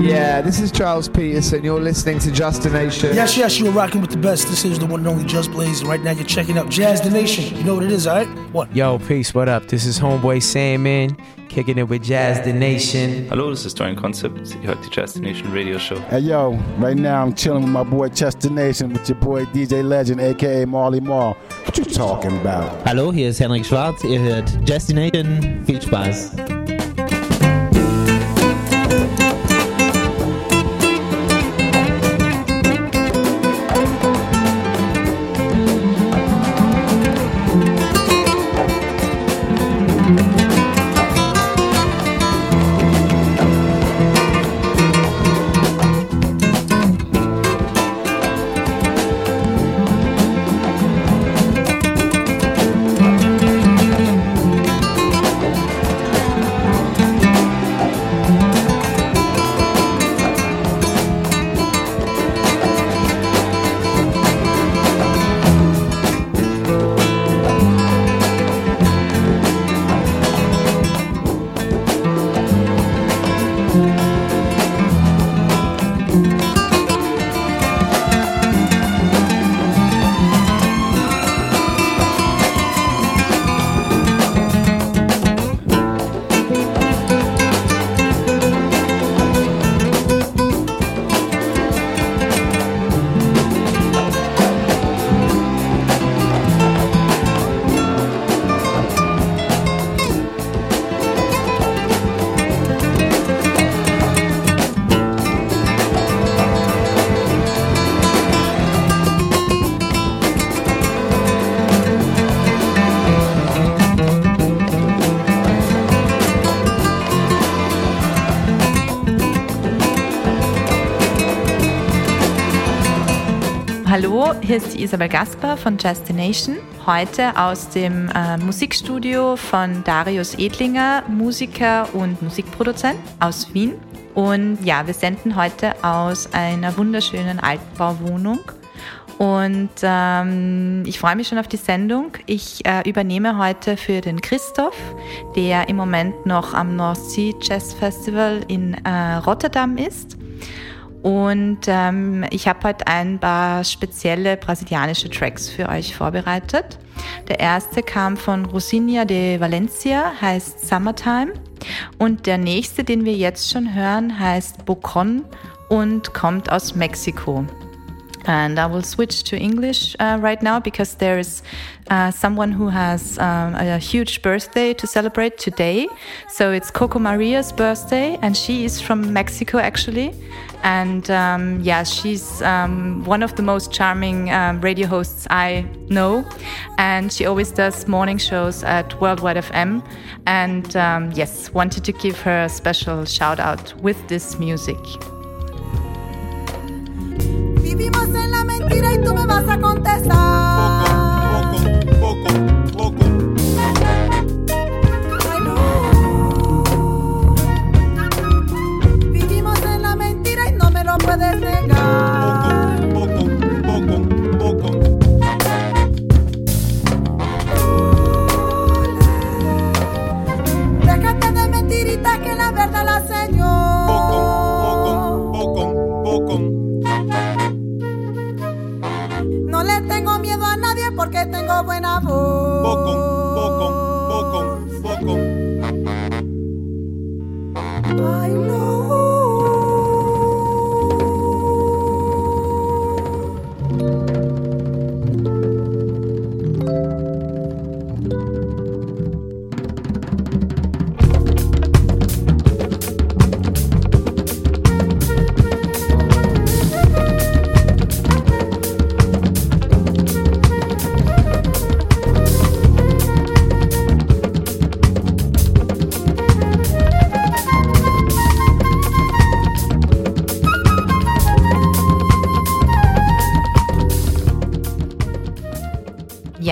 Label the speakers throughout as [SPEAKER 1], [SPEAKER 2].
[SPEAKER 1] Yeah, this is Charles Peterson. You're listening to Just a Nation.
[SPEAKER 2] Yes, yes, you're rocking with the best. This is the one and only Just Blaze. And right now you're checking out Jazz the Nation. You know what it is, all right? What?
[SPEAKER 3] Yo, peace, what up? This is Homeboy Sandman, kicking it with Jazz the Nation.
[SPEAKER 4] Hallo, das ist Dorian Concept. Ihr hört die Jazz the Nation Radio Show.
[SPEAKER 5] Hey yo, right now I'm chilling with my boy Chester Nation with your boy DJ Legend, aka Marley Marl. What you talking about?
[SPEAKER 6] Hallo, hier ist Henrik Schwarz. Ihr hört Destination. Viel Spaß.
[SPEAKER 7] Hier ist die Isabel Gasper von Justination. Heute aus dem äh, Musikstudio von Darius Edlinger, Musiker und Musikproduzent aus Wien. Und ja, wir senden heute aus einer wunderschönen Altbauwohnung. Und ähm, ich freue mich schon auf die Sendung. Ich äh, übernehme heute für den Christoph, der im Moment noch am North Sea Jazz Festival in äh, Rotterdam ist. Und ähm, ich habe heute ein paar spezielle brasilianische Tracks für euch vorbereitet. Der erste kam von Rosinia de Valencia, heißt Summertime. Und der nächste, den wir jetzt schon hören, heißt Bocon und kommt aus Mexiko. And I will switch to English uh, right now because there is uh, someone who has um, a huge birthday to celebrate today. So it's Coco Maria's birthday, and she is from Mexico actually. And um, yeah, she's um, one of the most charming um, radio hosts I know. And she always does morning shows at Worldwide FM. And um, yes, wanted to give her a special shout out with this music.
[SPEAKER 8] Vivimos en la mentira y tú me vas a contestar. Tengo buena voz.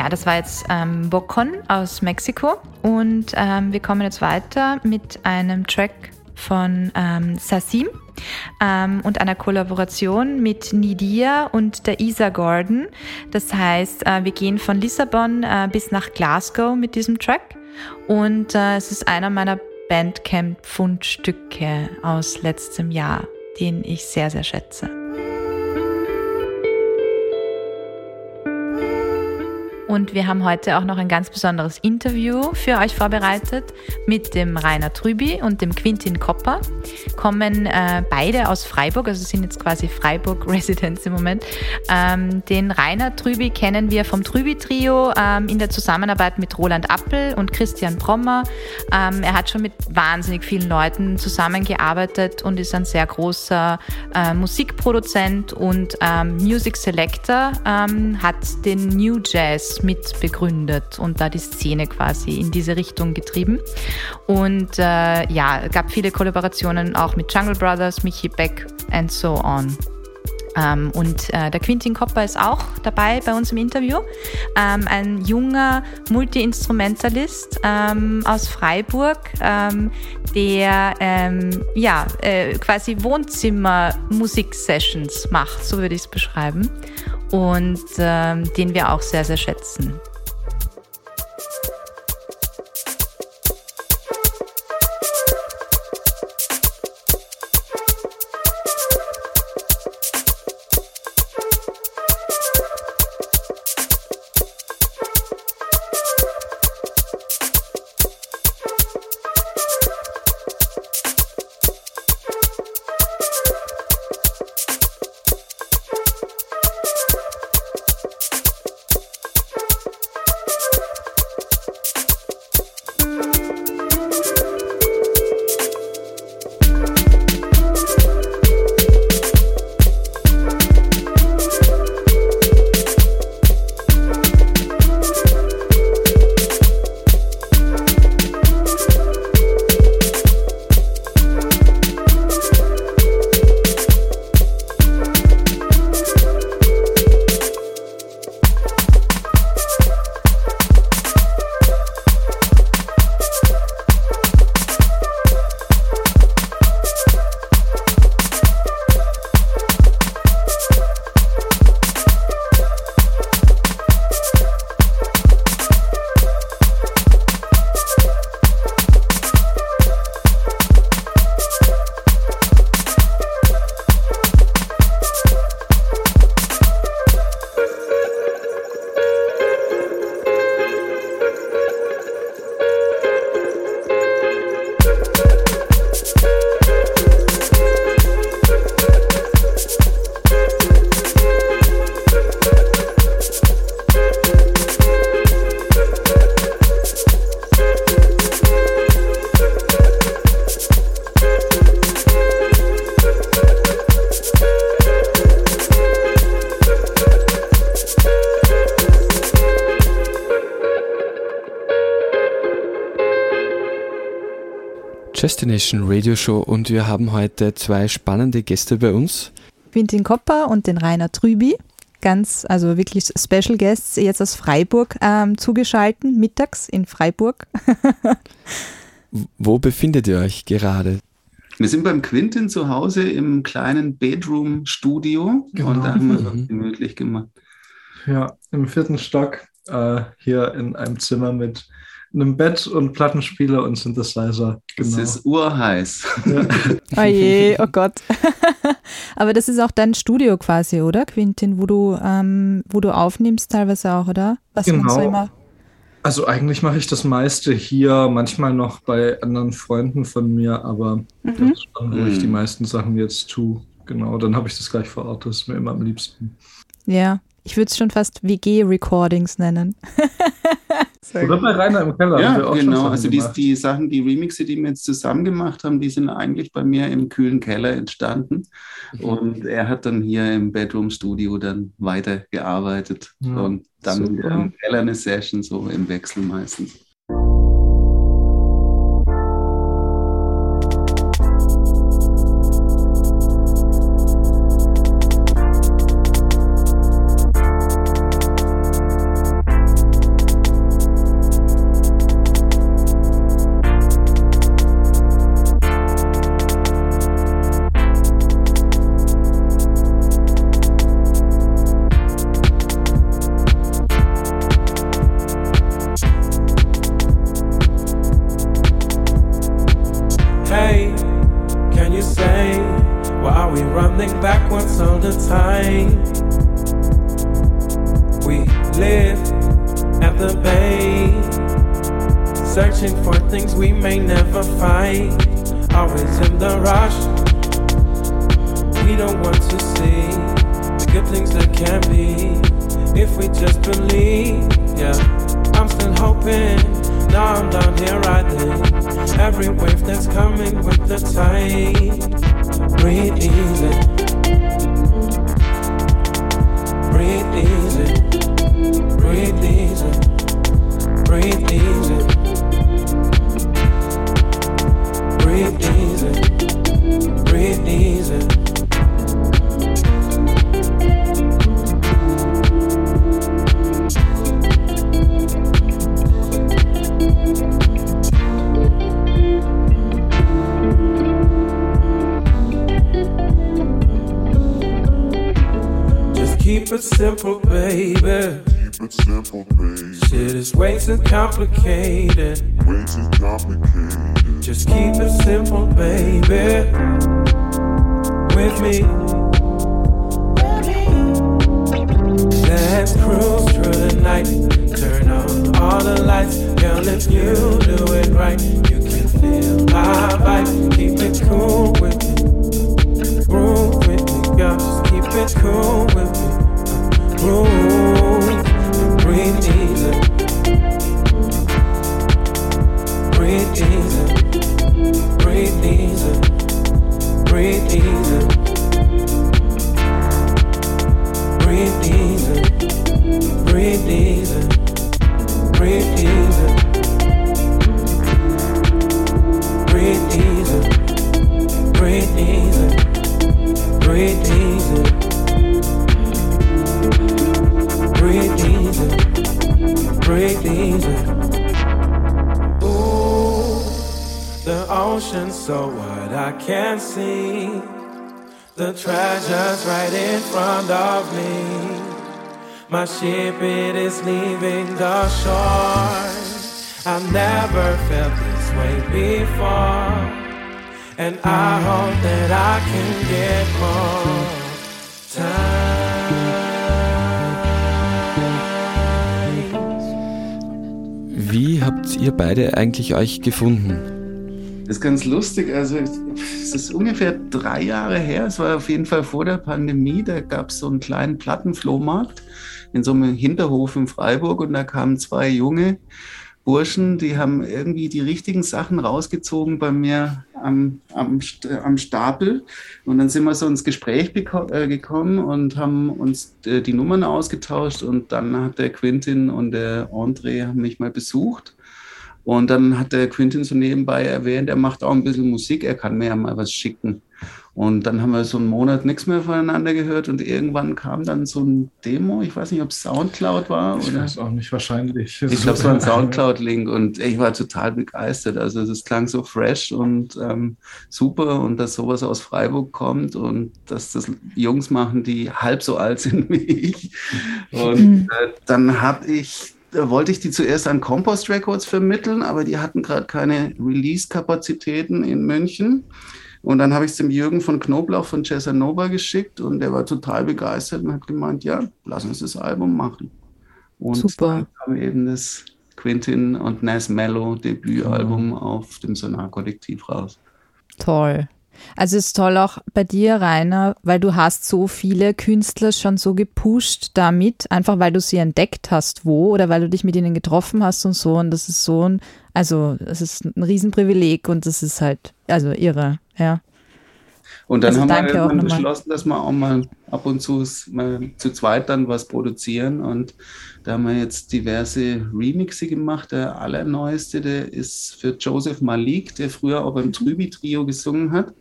[SPEAKER 7] Das war jetzt ähm, Bocon aus Mexiko und ähm, wir kommen jetzt weiter mit einem Track von ähm, Sassim ähm, und einer Kollaboration mit Nidia und der Isa Gordon. Das heißt, äh, wir gehen von Lissabon äh, bis nach Glasgow mit diesem Track und äh, es ist einer meiner Bandcamp-Fundstücke aus letztem Jahr. den ich sehr, sehr schätze. Und wir haben heute auch noch ein ganz besonderes Interview für euch vorbereitet mit dem Rainer Trüby und dem Quintin Kopper. Kommen äh, beide aus Freiburg, also sind jetzt quasi Freiburg-Residents im Moment. Ähm, den Rainer Trüby kennen wir vom Trüby-Trio ähm, in der Zusammenarbeit mit Roland Appel und Christian Brommer. Ähm, er hat schon mit wahnsinnig vielen Leuten zusammengearbeitet und ist ein sehr großer äh, Musikproduzent und ähm, Music Selector, ähm, hat den New Jazz mit begründet und da die Szene quasi in diese Richtung getrieben. Und äh, ja, gab viele Kollaborationen auch mit Jungle Brothers, Michi Beck and so on. Ähm, und äh, der Quintin Kopper ist auch dabei bei uns im Interview. Ähm, ein junger Multi-Instrumentalist ähm, aus Freiburg, ähm, der ähm, ja, äh, quasi Wohnzimmer-Musik-Sessions macht, so würde ich es beschreiben. Und ähm, den wir auch sehr, sehr schätzen.
[SPEAKER 9] Destination Radio Show und wir haben heute zwei spannende Gäste bei uns.
[SPEAKER 10] Quintin Kopper und den Rainer Trüby. Ganz, also wirklich Special Guests jetzt aus Freiburg ähm, zugeschalten, mittags in Freiburg.
[SPEAKER 9] Wo befindet ihr euch gerade?
[SPEAKER 11] Wir sind beim Quintin zu Hause im kleinen Bedroom-Studio
[SPEAKER 12] Genau.
[SPEAKER 11] und da haben wir
[SPEAKER 12] Mhm.
[SPEAKER 11] das gemütlich gemacht.
[SPEAKER 12] Ja, im vierten Stock, äh, hier in einem Zimmer mit einem Bett und Plattenspieler und Synthesizer.
[SPEAKER 11] Es
[SPEAKER 12] Genau.
[SPEAKER 11] ist urheiß.
[SPEAKER 10] Oh je, oh Gott. Aber das ist auch dein Studio quasi, oder, Quintin, wo du, ähm, wo du aufnimmst teilweise auch, oder? Was
[SPEAKER 12] Genau.
[SPEAKER 10] immer.
[SPEAKER 12] Also eigentlich mache ich das meiste hier, manchmal noch bei anderen Freunden von mir, aber das ist schon, wo ich
[SPEAKER 11] Mhm.
[SPEAKER 12] die meisten Sachen jetzt tue. Genau, dann habe ich das gleich vor Ort, das ist mir immer am liebsten.
[SPEAKER 10] Ja, ich würde es schon fast WG-Recordings nennen.
[SPEAKER 12] Oder bei Rainer im Keller.
[SPEAKER 11] Ja, genau. Also die, die Sachen, die Remixe, die wir jetzt zusammen gemacht haben, die sind eigentlich bei mir im kühlen Keller entstanden.
[SPEAKER 12] Mhm.
[SPEAKER 11] Und er hat dann hier im Bedroom-Studio dann weitergearbeitet.
[SPEAKER 12] Ja,
[SPEAKER 11] und dann im Keller eine Session, so im Wechsel meistens.
[SPEAKER 13] Complicated. Ocean, so what I can't see. The treasure's right in front of me. My ship, it is leaving the shore. I've never felt this way before. And I hope that I can get more
[SPEAKER 9] Wie habt ihr beide eigentlich euch gefunden?
[SPEAKER 11] Das ist ganz lustig. Also, es ist ungefähr drei Jahre her. Es war auf jeden Fall vor der Pandemie. Da gab es so einen kleinen Plattenflohmarkt in so einem Hinterhof in Freiburg und da kamen zwei junge Burschen, die haben irgendwie die richtigen Sachen rausgezogen bei mir am, am, am Stapel. Und dann sind wir so ins Gespräch äh, gekommen und haben uns äh, die Nummern ausgetauscht. Und dann hat der Quintin und der André haben mich mal besucht. Und dann hat der Quintin so nebenbei erwähnt, er macht auch ein bisschen Musik, er kann mir ja mal was schicken. Und dann haben wir so einen Monat nichts mehr voneinander gehört und irgendwann kam dann so ein Demo, ich weiß nicht, ob es Soundcloud war
[SPEAKER 12] Ich
[SPEAKER 11] oder.
[SPEAKER 12] weiß auch nicht, wahrscheinlich.
[SPEAKER 11] Ich glaube, es war ein Soundcloud-Link und ich war total begeistert. Also es klang so fresh und ähm, super und dass sowas aus Freiburg kommt und dass das Jungs machen, die halb so alt sind wie ich. Und äh, dann habe ich, da wollte ich die zuerst an Compost Records vermitteln, aber die hatten gerade keine Release-Kapazitäten in München. Und dann habe ich es dem Jürgen von Knoblauch von Nova geschickt und der war total begeistert und hat gemeint, ja, lass uns das Album machen. Und
[SPEAKER 10] Super.
[SPEAKER 11] dann kam eben das Quintin und Nas Mellow Debütalbum auf dem Sonar-Kollektiv raus.
[SPEAKER 10] Toll. Also es ist toll auch bei dir, Rainer, weil du hast so viele Künstler schon so gepusht damit, einfach weil du sie entdeckt hast, wo oder weil du dich mit ihnen getroffen hast und so. Und das ist so ein, also es ist ein Riesenprivileg und das ist halt, also irre, ja.
[SPEAKER 11] Und dann
[SPEAKER 10] Also
[SPEAKER 11] haben wir irgendwann beschlossen, dass wir auch mal ab und zu mal zu zweit dann was produzieren. Und da haben wir jetzt diverse Remixe gemacht. Der allerneueste, der ist für Joseph Malik, der früher auch
[SPEAKER 10] Mhm.
[SPEAKER 11] beim Trübi-Trio gesungen hat,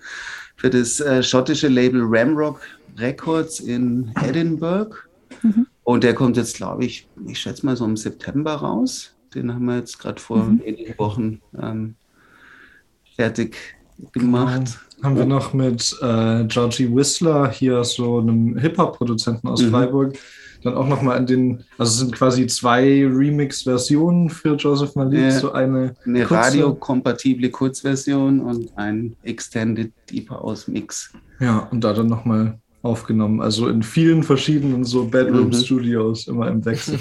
[SPEAKER 11] für das äh, schottische Label Ramrock Records in Edinburgh.
[SPEAKER 10] Mhm.
[SPEAKER 11] Und der kommt jetzt, glaube ich, ich schätze mal so im September raus. Den haben wir jetzt gerade vor
[SPEAKER 10] Mhm.
[SPEAKER 11] wenigen Wochen ähm, fertig gemacht.
[SPEAKER 12] Haben wir noch mit äh, Georgie Whistler, hier so einem Hip-Hop-Produzenten aus
[SPEAKER 11] Mhm.
[SPEAKER 12] Freiburg, dann auch nochmal in den, also es sind quasi zwei Remix-Versionen für Joseph Malik,
[SPEAKER 11] Ja.
[SPEAKER 12] so eine,
[SPEAKER 11] Eine
[SPEAKER 12] kurze-
[SPEAKER 11] radiokompatible Kurzversion und ein Extended Deep House Mix.
[SPEAKER 12] Ja, und da dann nochmal aufgenommen. Also in vielen verschiedenen so
[SPEAKER 11] Mhm.
[SPEAKER 12] Bedroom-Studios, immer im Wechsel.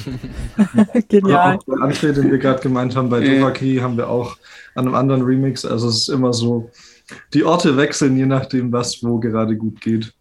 [SPEAKER 10] Genial.
[SPEAKER 12] Auch bei André, den wir gerade gemeint haben, bei
[SPEAKER 11] Ja.
[SPEAKER 12] Dovaki haben wir auch an einem anderen Remix. Also es ist immer so, die Orte wechseln, je nachdem, was wo gerade gut geht.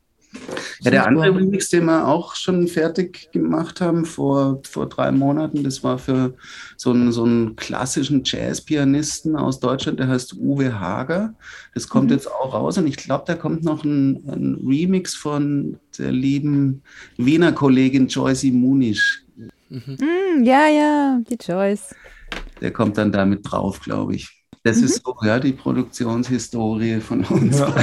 [SPEAKER 11] Ja, der andere Remix, den wir auch schon fertig gemacht haben vor, vor drei Monaten, das war für so einen, so einen klassischen Jazzpianisten aus Deutschland, der heißt Uwe Hager. Das kommt
[SPEAKER 10] Mhm.
[SPEAKER 11] jetzt auch raus und ich glaube, da kommt noch ein, ein Remix von der lieben Wiener Kollegin Joyce Munisch.
[SPEAKER 10] Mm, ja, ja, die Joyce.
[SPEAKER 11] Der kommt dann damit drauf, glaube ich. Das
[SPEAKER 10] Mhm.
[SPEAKER 11] ist so, ja, die Produktionshistorie von uns.
[SPEAKER 12] Ja.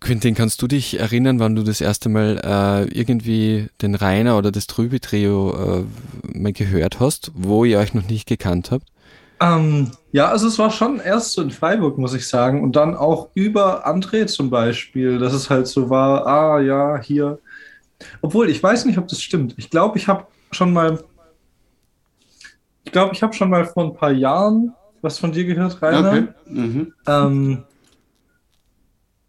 [SPEAKER 9] Quentin, kannst du dich erinnern, wann du das erste Mal äh, irgendwie den Rainer oder das Trübe-Trio äh, mal gehört hast, wo ihr euch noch nicht gekannt habt?
[SPEAKER 12] Ähm, ja, also es war schon erst so in Freiburg, muss ich sagen, und dann auch über André zum Beispiel, dass es halt so war, ah ja, hier. Obwohl, ich weiß nicht, ob das stimmt. Ich glaube, ich habe schon mal, ich glaube, ich habe schon mal vor ein paar Jahren was von dir gehört, Rainer.
[SPEAKER 11] Okay. Mhm.
[SPEAKER 12] Ähm,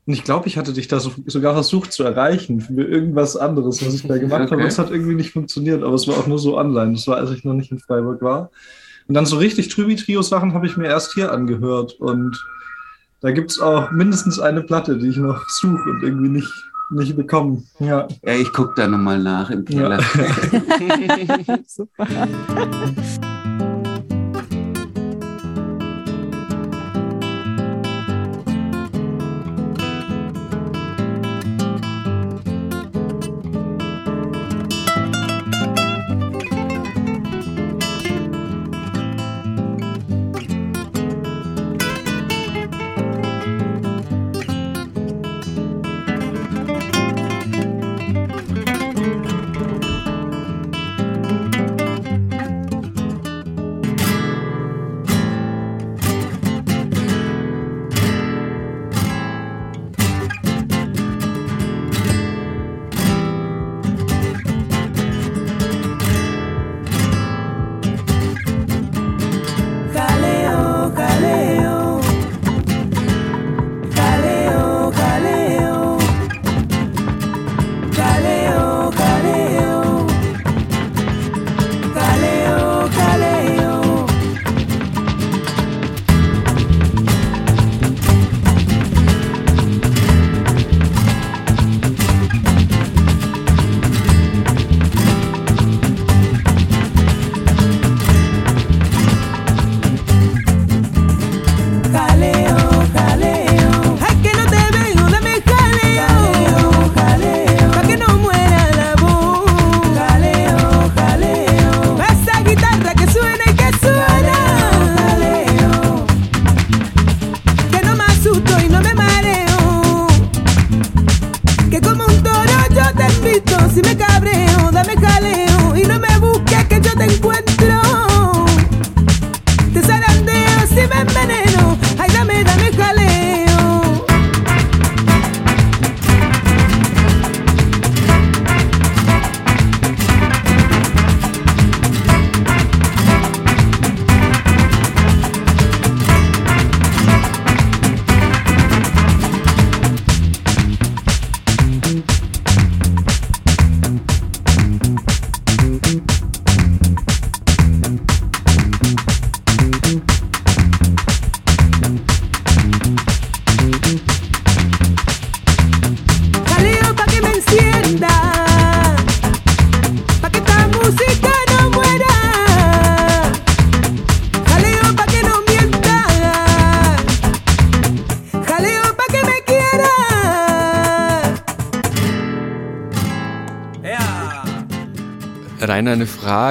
[SPEAKER 12] und ich glaube, ich hatte dich da so, sogar versucht zu erreichen für irgendwas anderes, was ich da gemacht habe.
[SPEAKER 11] Okay.
[SPEAKER 12] Es hat irgendwie nicht funktioniert, aber es war auch nur so online. Das war, als ich noch nicht in Freiburg war. Und dann so richtig Trübi-Trio-Sachen habe ich mir erst hier angehört. Und da gibt es auch mindestens eine Platte, die ich noch suche und irgendwie nicht, nicht bekomme. Ja.
[SPEAKER 11] Ja, ich gucke da nochmal nach im Keller.
[SPEAKER 10] Super.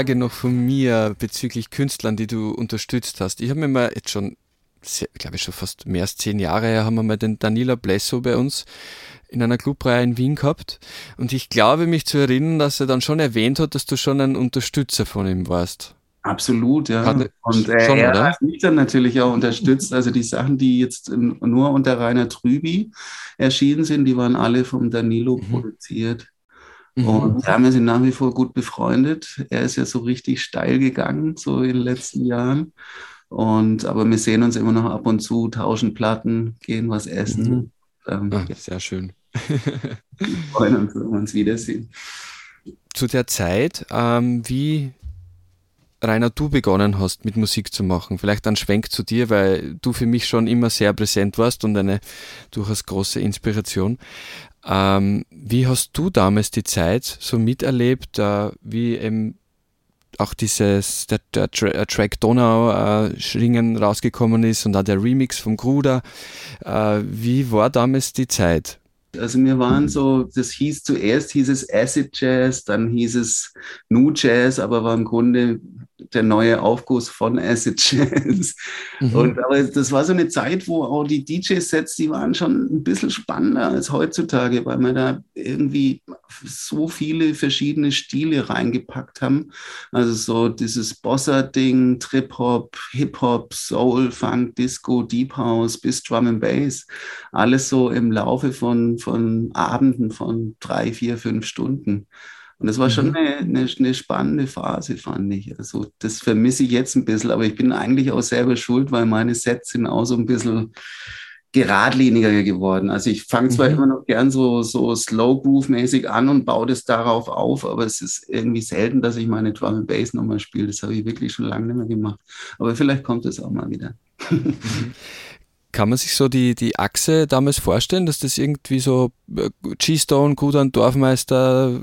[SPEAKER 9] Frage noch von mir bezüglich Künstlern, die du unterstützt hast. Ich habe mir mal jetzt schon, glaube ich schon fast mehr als zehn Jahre her, haben wir mal den Danila Blesso bei uns in einer Clubreihe in Wien gehabt. Und ich glaube mich zu erinnern, dass er dann schon erwähnt hat, dass du schon ein Unterstützer von ihm warst.
[SPEAKER 11] Absolut, ja.
[SPEAKER 9] Hat-
[SPEAKER 11] und äh,
[SPEAKER 9] schon,
[SPEAKER 11] er
[SPEAKER 9] oder?
[SPEAKER 11] hat mich dann natürlich auch unterstützt. Also die Sachen, die jetzt in, nur unter Rainer Trüby erschienen sind, die waren alle vom Danilo produziert. Und ja, wir sind nach wie vor gut befreundet. Er ist ja so richtig steil gegangen, so in den letzten Jahren. Und aber wir sehen uns immer noch ab und zu, tauschen Platten, gehen was essen. Ähm,
[SPEAKER 9] Ah, sehr schön.
[SPEAKER 11] Wir freuen uns, wenn wir uns wiedersehen.
[SPEAKER 9] Zu der Zeit, ähm, wie Rainer, du begonnen hast, mit Musik zu machen. Vielleicht ein Schwenk zu dir, weil du für mich schon immer sehr präsent warst und eine durchaus große Inspiration. Ähm, wie hast du damals die Zeit so miterlebt, äh, wie eben auch dieses, der, der äh, Track Donau äh, Schringen rausgekommen ist und auch der Remix vom Gruder. Äh, wie war damals die Zeit?
[SPEAKER 11] Also wir waren so, das hieß zuerst hieß es Acid Jazz, dann hieß es Nu Jazz, aber war im Grunde der neue Aufguss von Acid Jazz. Mhm. Und aber das war so eine Zeit, wo auch die DJ-Sets, die waren schon ein bisschen spannender als heutzutage, weil wir da irgendwie so viele verschiedene Stile reingepackt haben. Also so dieses Bossa-Ding, Trip-Hop, Hip-Hop, Soul, Funk, Disco, Deep House bis Drum and Bass. Alles so im Laufe von, von Abenden von drei, vier, fünf Stunden. Und das war schon
[SPEAKER 9] Mhm.
[SPEAKER 11] eine, eine, eine spannende Phase, fand ich. Also das vermisse ich jetzt ein bisschen, aber ich bin eigentlich auch selber schuld, weil meine Sets sind auch so ein bisschen geradliniger geworden. Also ich fange zwar
[SPEAKER 9] Mhm.
[SPEAKER 11] immer noch gern so, so Slow Groove-mäßig an und baue das darauf auf, aber es ist irgendwie selten, dass ich meine Drum and Bass nochmal spiele. Das habe ich wirklich schon lange nicht mehr gemacht. Aber vielleicht kommt es auch mal wieder.
[SPEAKER 9] Kann man sich so die, die Achse damals vorstellen, dass das irgendwie so äh, G-Stone, Gudan, Dorfmeister,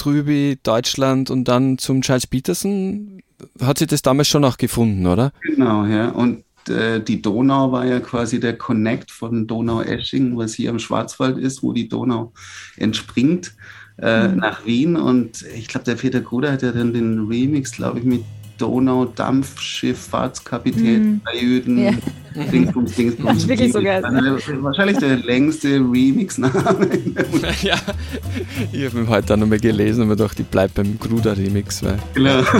[SPEAKER 9] Trüby, Deutschland und dann zum Charles Peterson? Hat sich das damals schon auch gefunden, oder?
[SPEAKER 11] Genau, ja. Und äh, die Donau war ja quasi der Connect von Donau-Esching, was hier im Schwarzwald ist, wo die Donau entspringt, äh,
[SPEAKER 10] Mhm.
[SPEAKER 11] nach Wien. Und ich glaube, der Peter Gruder hat ja dann den Remix, glaube ich, mit Donau-Dampfschifffahrtskapitän,
[SPEAKER 10] Mhm.
[SPEAKER 11] Jüden,
[SPEAKER 10] Ja.
[SPEAKER 11] Dingsbums, Dingsbums.
[SPEAKER 10] Das ist wirklich so geil.
[SPEAKER 11] Also, Wahrscheinlich der längste Remix-Name.
[SPEAKER 9] ja, ich habe ihn heute auch nochmal gelesen und mir gedacht, ich bleibe beim Gruder-Remix.
[SPEAKER 11] Genau.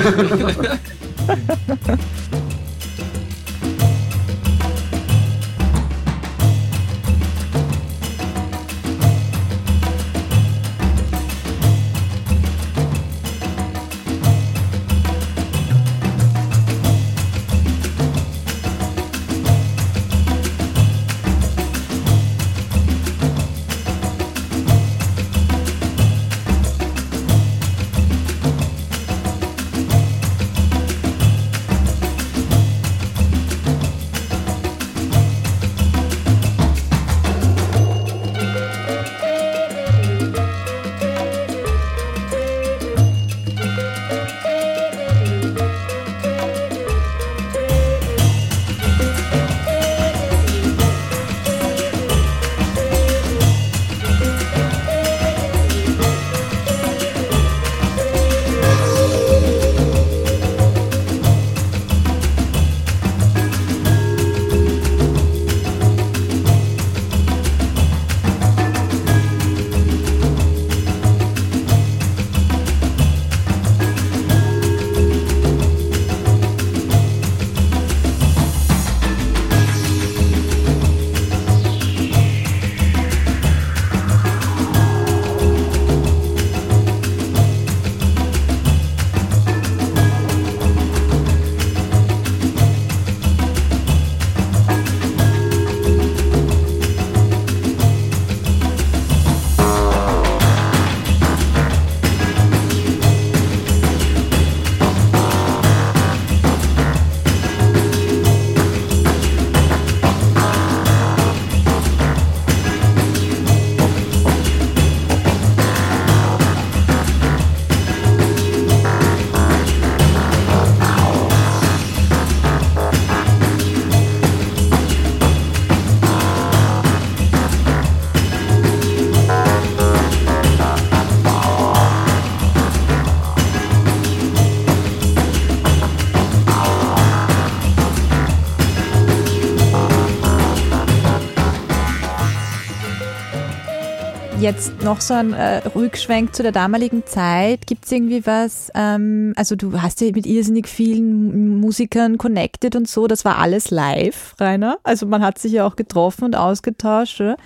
[SPEAKER 10] Jetzt noch so ein äh, Rückschwenk zu der damaligen Zeit. Gibt es irgendwie was, ähm, also du hast ja mit irrsinnig vielen Musikern connected und so, das war alles live, Rainer? Also man hat sich ja auch getroffen und ausgetauscht, oder?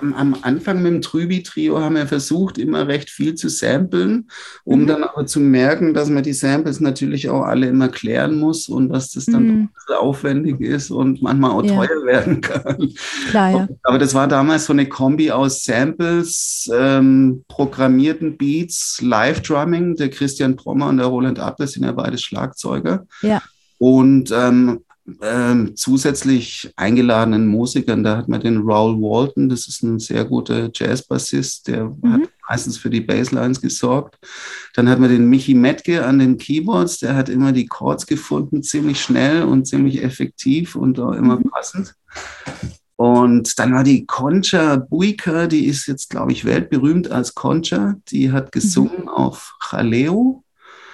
[SPEAKER 11] Am, Anfang mit dem Trübi-Trio haben wir versucht, immer recht viel zu samplen, um
[SPEAKER 10] Mhm.
[SPEAKER 11] dann aber zu merken, dass man die Samples natürlich auch alle immer klären muss und dass das dann
[SPEAKER 10] Mhm.
[SPEAKER 11] aufwendig ist und manchmal auch
[SPEAKER 10] Ja.
[SPEAKER 11] teuer werden kann.
[SPEAKER 10] Klar, ja.
[SPEAKER 11] Aber das war damals so eine Kombi aus Samples, ähm, programmierten Beats, Live-Drumming. Der Christian Brommer und der Roland Abel sind ja beide Schlagzeuger.
[SPEAKER 10] Ja.
[SPEAKER 11] Und ähm, ähm, zusätzlich eingeladenen Musikern, da hat man den Raoul Walton, das ist ein sehr guter Jazzbassist, der hat meistens für die Basslines gesorgt. Dann hat man den Michi Metke an den Keyboards, der hat immer die Chords gefunden, ziemlich schnell und ziemlich effektiv und auch immer passend. Und dann war die Concha Buica, die ist jetzt, glaube ich, weltberühmt als Concha. Die hat gesungen auf Jaleo.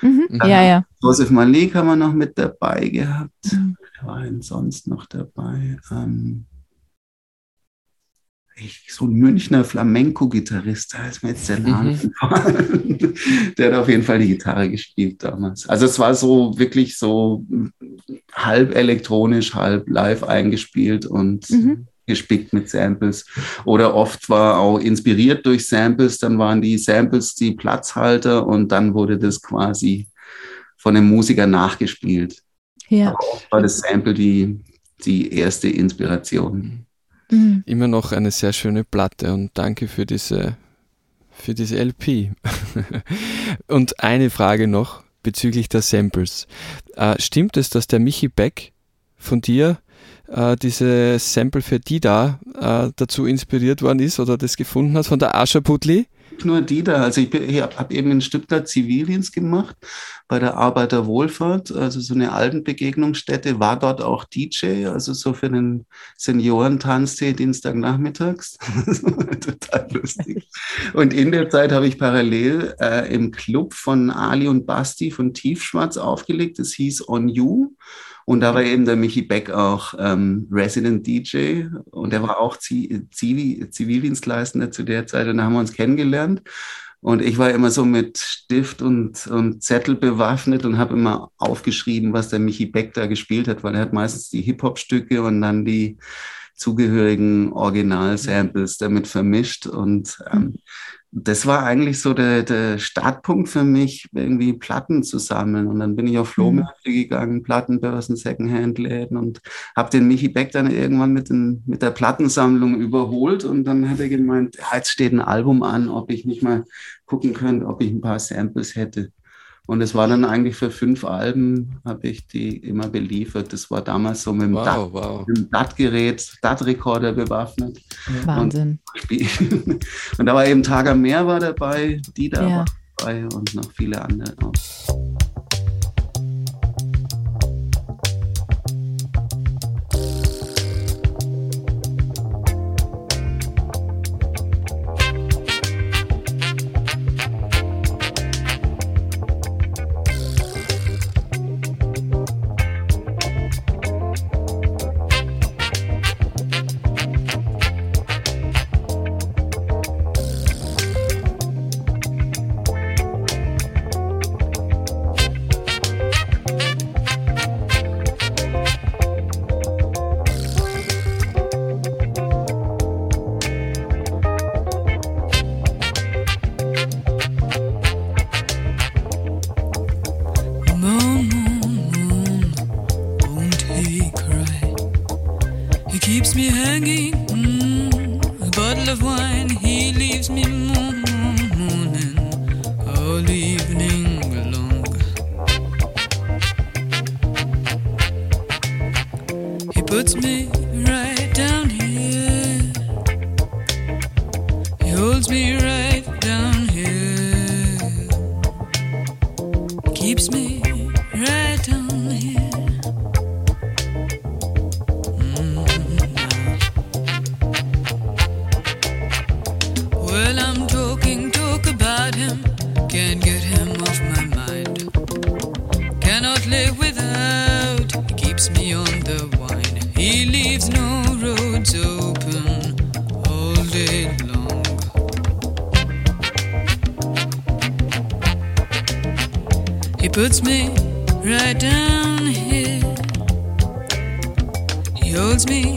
[SPEAKER 10] Mhm. Ja, ja.
[SPEAKER 11] Joseph Malik haben wir noch mit dabei gehabt. Wer war denn sonst noch dabei? Ähm, ich, so ein Münchner Flamenco-Gitarrist, da ist mir jetzt der Name entfallen. Der hat auf jeden Fall die Gitarre gespielt damals. Also es war so wirklich so halb elektronisch, halb live eingespielt und gespickt mit Samples. Oder oft war auch inspiriert durch Samples, dann waren die Samples die Platzhalter und dann wurde das quasi von dem Musiker nachgespielt.
[SPEAKER 10] Ja.
[SPEAKER 11] War das Sample die, die erste Inspiration.
[SPEAKER 10] Mhm.
[SPEAKER 9] Immer noch eine sehr schöne Platte und danke für diese, für diese LP. und eine Frage noch bezüglich der Samples. Äh, stimmt es, dass der Michi Beck von dir äh, diese Sample für Dida äh, dazu inspiriert worden ist oder das gefunden hat von der Asha Putli?
[SPEAKER 11] Nur die da. Also ich, ich habe hab eben in Stuttgart Zivildienst gemacht bei der Arbeiterwohlfahrt, also so eine Altenbegegnungsstätte, war dort auch DJ, also so für den Seniorentanztee Dienstagnachmittags. Total lustig. Und in der Zeit habe ich parallel äh, im Club von Ali und Basti von Tiefschwarz aufgelegt. Das hieß On You. Und da war eben der Michi Beck auch ähm, Resident DJ und er war auch Zi Zivi Zivildienstleistender zu der Zeit und da haben wir uns kennengelernt. Und ich war immer so mit Stift und, und Zettel bewaffnet und habe immer aufgeschrieben, was der Michi Beck da gespielt hat, weil er hat meistens die Hip-Hop-Stücke und dann die zugehörigen Original-Samples damit vermischt. Und ähm, das war eigentlich so der, der Startpunkt für mich, irgendwie Platten zu sammeln. Und dann bin ich auf Flohmärkte gegangen, Plattenbörsen, Secondhand-Läden und habe den Michi Beck dann irgendwann mit, den, mit der Plattensammlung überholt. Und dann hat er gemeint, ja, jetzt steht ein Album an, ob ich nicht mal gucken könnte, ob ich ein paar Samples hätte. Und es war dann eigentlich für fünf Alben, habe ich die immer beliefert. Das war damals so mit dem
[SPEAKER 9] Wow,
[SPEAKER 11] DAT-
[SPEAKER 9] wow.
[SPEAKER 11] DAT-Gerät, DAT-Rekorder bewaffnet.
[SPEAKER 10] Wahnsinn.
[SPEAKER 11] Und, und da war eben Tager Meer war dabei, die da
[SPEAKER 10] Ja.
[SPEAKER 11] war dabei und noch viele andere auch.
[SPEAKER 14] Puts me right down here. He holds me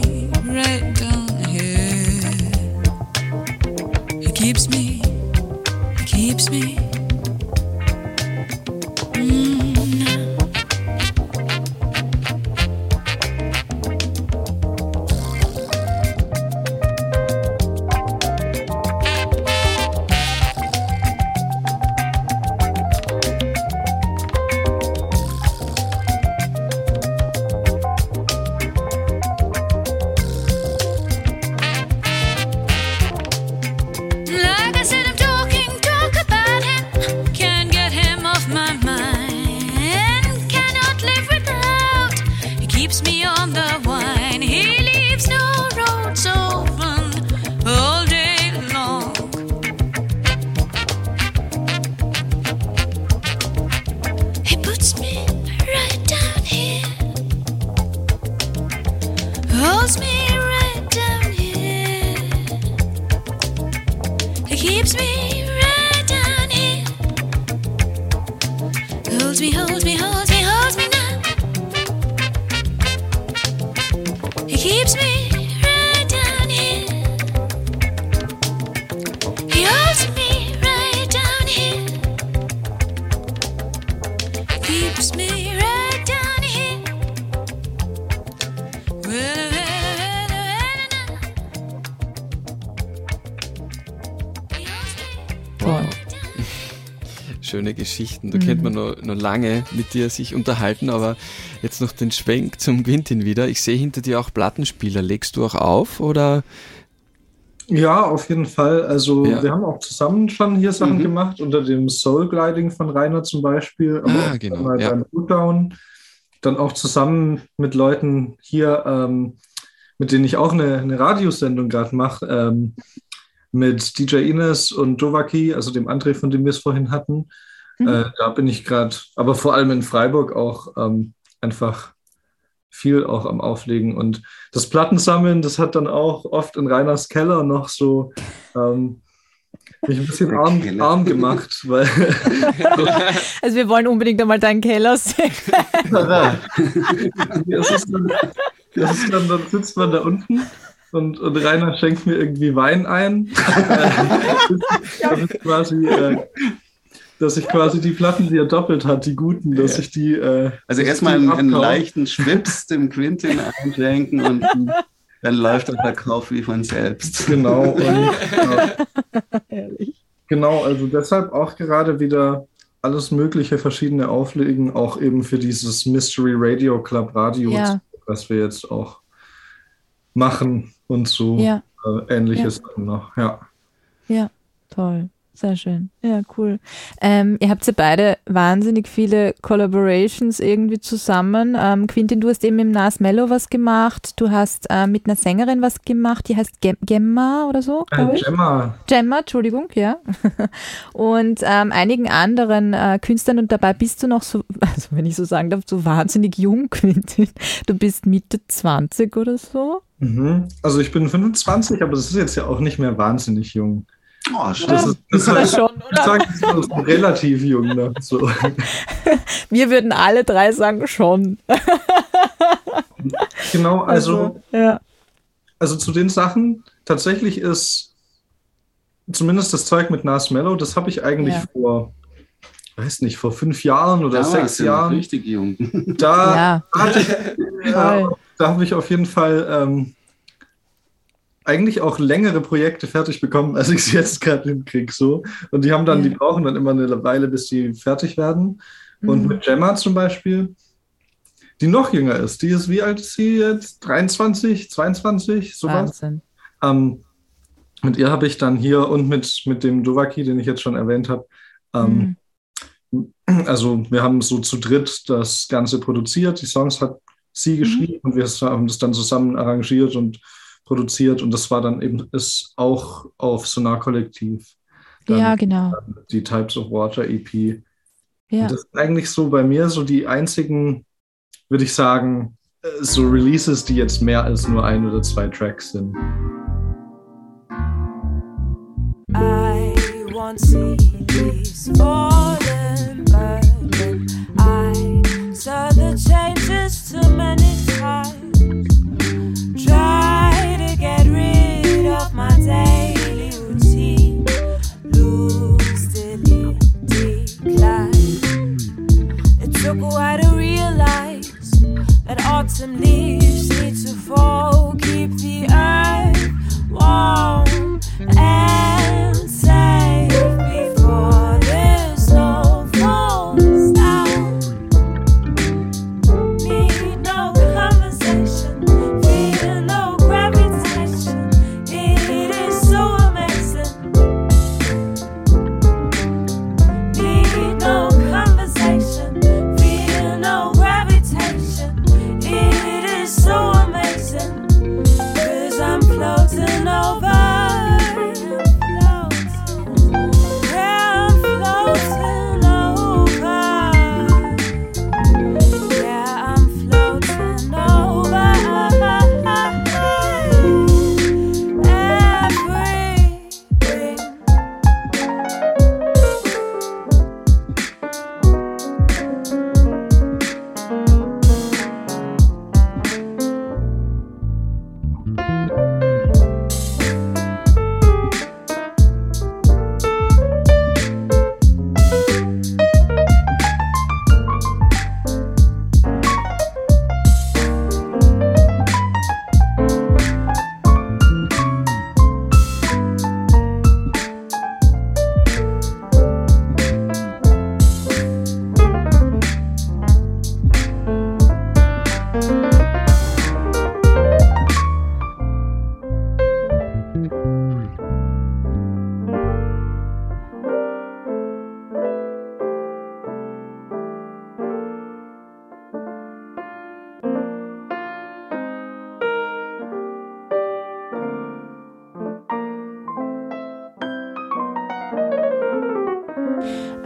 [SPEAKER 9] man noch, noch lange mit dir sich unterhalten, aber jetzt noch den Schwenk zum Quintin wieder. Ich sehe hinter dir auch Plattenspieler. Legst du auch auf oder?
[SPEAKER 12] Ja, auf jeden Fall. Also
[SPEAKER 9] Ja.
[SPEAKER 12] wir haben auch zusammen schon hier Sachen
[SPEAKER 9] Mhm.
[SPEAKER 12] gemacht, unter dem Soul Gliding von Rainer zum Beispiel, aber
[SPEAKER 9] Ah, genau,
[SPEAKER 12] mal
[SPEAKER 9] ja.
[SPEAKER 12] beim Bootdown. Dann auch zusammen mit Leuten hier, ähm, mit denen ich auch eine, eine Radiosendung gerade mache, ähm, mit DJ Ines und Dovaki, also dem André, von dem wir es vorhin hatten. Äh, da bin ich gerade, aber vor allem in Freiburg auch ähm, einfach viel auch am Auflegen. Und das Plattensammeln, das hat dann auch oft in Reiners Keller noch so ähm, mich ein bisschen arm, arm gemacht, weil
[SPEAKER 7] Also wir wollen unbedingt einmal deinen Keller sehen.
[SPEAKER 12] das ist dann, das ist dann, dann sitzt man da unten und, und Rainer schenkt mir irgendwie Wein ein. das ist quasi, äh, dass ich quasi die Platten, die er doppelt hat, die guten, dass ich die. Äh,
[SPEAKER 11] Also erstmal einen, einen leichten Schwips dem Quintin einschenken und dann läuft der Verkauf wie von selbst.
[SPEAKER 12] Genau. Und, ja. Genau, also deshalb auch gerade wieder alles mögliche verschiedene Auflegen, auch eben für dieses Mystery Radio Club Radio,
[SPEAKER 7] Ja.
[SPEAKER 12] was wir jetzt auch machen und so
[SPEAKER 7] Ja.
[SPEAKER 12] äh, ähnliche
[SPEAKER 7] Ja.
[SPEAKER 12] Sachen noch. Ja.
[SPEAKER 7] Ja, toll. Sehr schön. Ja, cool. Ähm, ihr habt ja beide wahnsinnig viele Collaborations irgendwie zusammen. Ähm, Quintin, du hast eben mit Nas Mello was gemacht. Du hast äh, mit einer Sängerin was gemacht, die heißt Gem Gemma oder so,
[SPEAKER 12] Äh,
[SPEAKER 7] ich.
[SPEAKER 12] Gemma,
[SPEAKER 7] Gemma, Entschuldigung, ja. Und ähm, einigen anderen äh, Künstlern und dabei bist du noch so, also wenn ich so sagen darf, so wahnsinnig jung, Quintin. Du bist Mitte 20 oder so.
[SPEAKER 12] mhm. also ich bin 25, aber das ist jetzt ja auch nicht mehr wahnsinnig jung.
[SPEAKER 11] Oh,
[SPEAKER 12] Das ist, das ist
[SPEAKER 7] Oder
[SPEAKER 12] halt,
[SPEAKER 7] schon,
[SPEAKER 12] ich sag, das ist relativ jung. So.
[SPEAKER 7] Wir würden alle drei sagen schon.
[SPEAKER 12] Genau, also,
[SPEAKER 7] ja.
[SPEAKER 12] also zu den Sachen, tatsächlich ist zumindest das Zeug mit Nas Mellow, das habe ich eigentlich
[SPEAKER 7] Ja.
[SPEAKER 12] vor, weiß nicht, vor fünf Jahren oder
[SPEAKER 11] Damals
[SPEAKER 12] sechs Jahren.
[SPEAKER 11] Richtig jung.
[SPEAKER 12] Da,
[SPEAKER 7] Ja.
[SPEAKER 12] ja, da habe ich auf jeden Fall ähm, eigentlich auch längere Projekte fertig bekommen, als ich es jetzt gerade hinkriege. So. Und die haben dann, die brauchen dann immer eine Weile, bis die fertig werden. Und
[SPEAKER 7] Mhm.
[SPEAKER 12] mit Gemma zum Beispiel, die noch jünger ist, die ist, wie alt ist sie jetzt? 23, 22, sowas?
[SPEAKER 7] Wahnsinn.
[SPEAKER 12] Ähm, mit ihr habe ich dann hier und mit, mit dem Dovaki, den ich jetzt schon erwähnt habe, ähm, also wir haben so zu dritt das Ganze produziert. Die Songs hat sie geschrieben und wir haben das dann zusammen arrangiert und produziert und das war dann eben ist auch auf Sonar Kollektiv. Dann
[SPEAKER 7] Ja, genau.
[SPEAKER 12] Die Types of Water EP.
[SPEAKER 7] Ja.
[SPEAKER 12] Und das sind eigentlich so bei mir so die einzigen, würde ich sagen, äh, so Releases, die jetzt mehr als nur ein oder zwei Tracks sind.
[SPEAKER 15] I won't see leaves falling, burning. I saw the changes too many some leaves need to fall.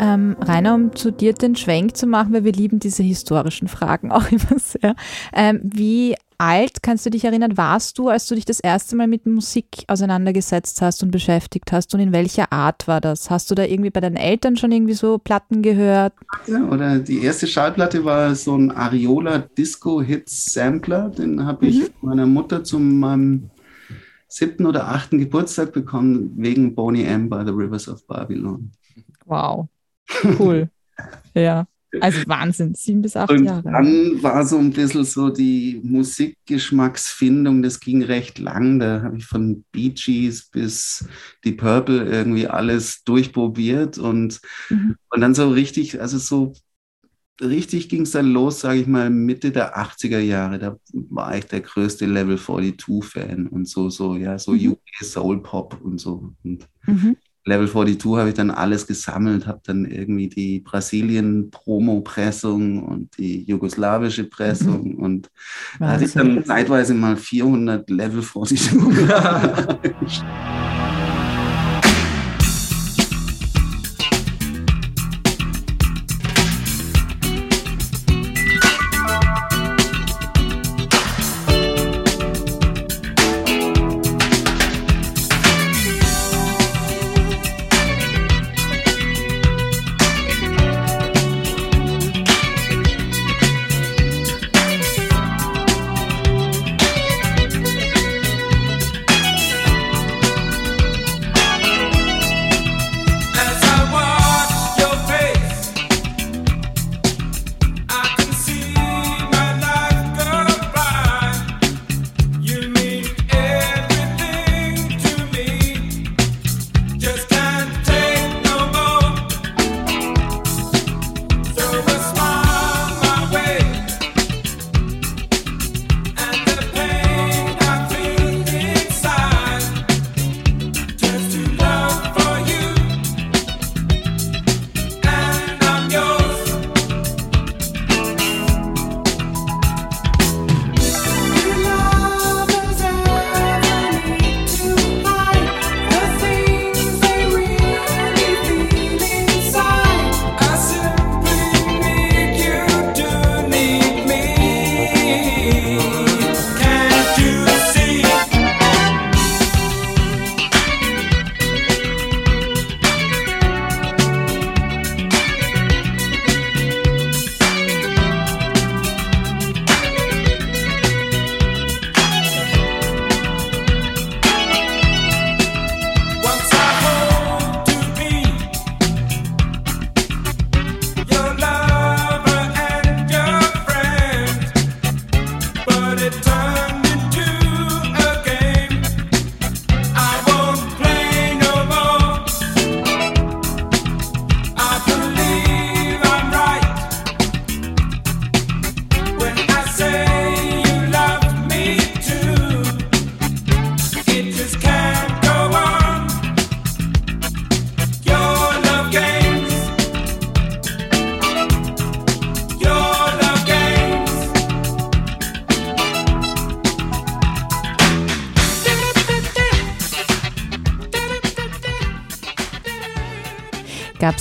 [SPEAKER 7] Ähm, Rainer, um zu dir den Schwenk zu machen, weil wir lieben diese historischen Fragen auch immer sehr. Ähm, wie alt, kannst du dich erinnern, warst du, als du dich das erste Mal mit Musik auseinandergesetzt hast und beschäftigt hast und in welcher Art war das? Hast du da irgendwie bei deinen Eltern schon irgendwie so Platten gehört?
[SPEAKER 11] Ja, oder die erste Schallplatte war so ein Ariola Disco Hits Sampler, den habe ich
[SPEAKER 7] Mhm.
[SPEAKER 11] meiner Mutter zu meinem siebten oder achten Geburtstag bekommen, wegen Boney M. by the Rivers of Babylon.
[SPEAKER 7] Wow, cool. ja, also Wahnsinn, sieben bis acht
[SPEAKER 11] Und
[SPEAKER 7] Jahre.
[SPEAKER 11] dann war so ein bisschen so die Musikgeschmacksfindung, das ging recht lang. Da habe ich von Bee Gees bis die Purple irgendwie alles durchprobiert und, und dann so richtig, also so richtig ging es dann los, sage ich mal, Mitte der 80er Jahre. Da war ich der größte Level 42-Fan und so, so, ja, so
[SPEAKER 7] Mhm.
[SPEAKER 11] UK Soul Pop und so. Und
[SPEAKER 7] Mhm.
[SPEAKER 11] Level 42 habe ich dann alles gesammelt, habe dann irgendwie die Brasilien-Promo-Pressung und die jugoslawische Pressung und da hatte ich dann zeitweise mal 400 Level 42.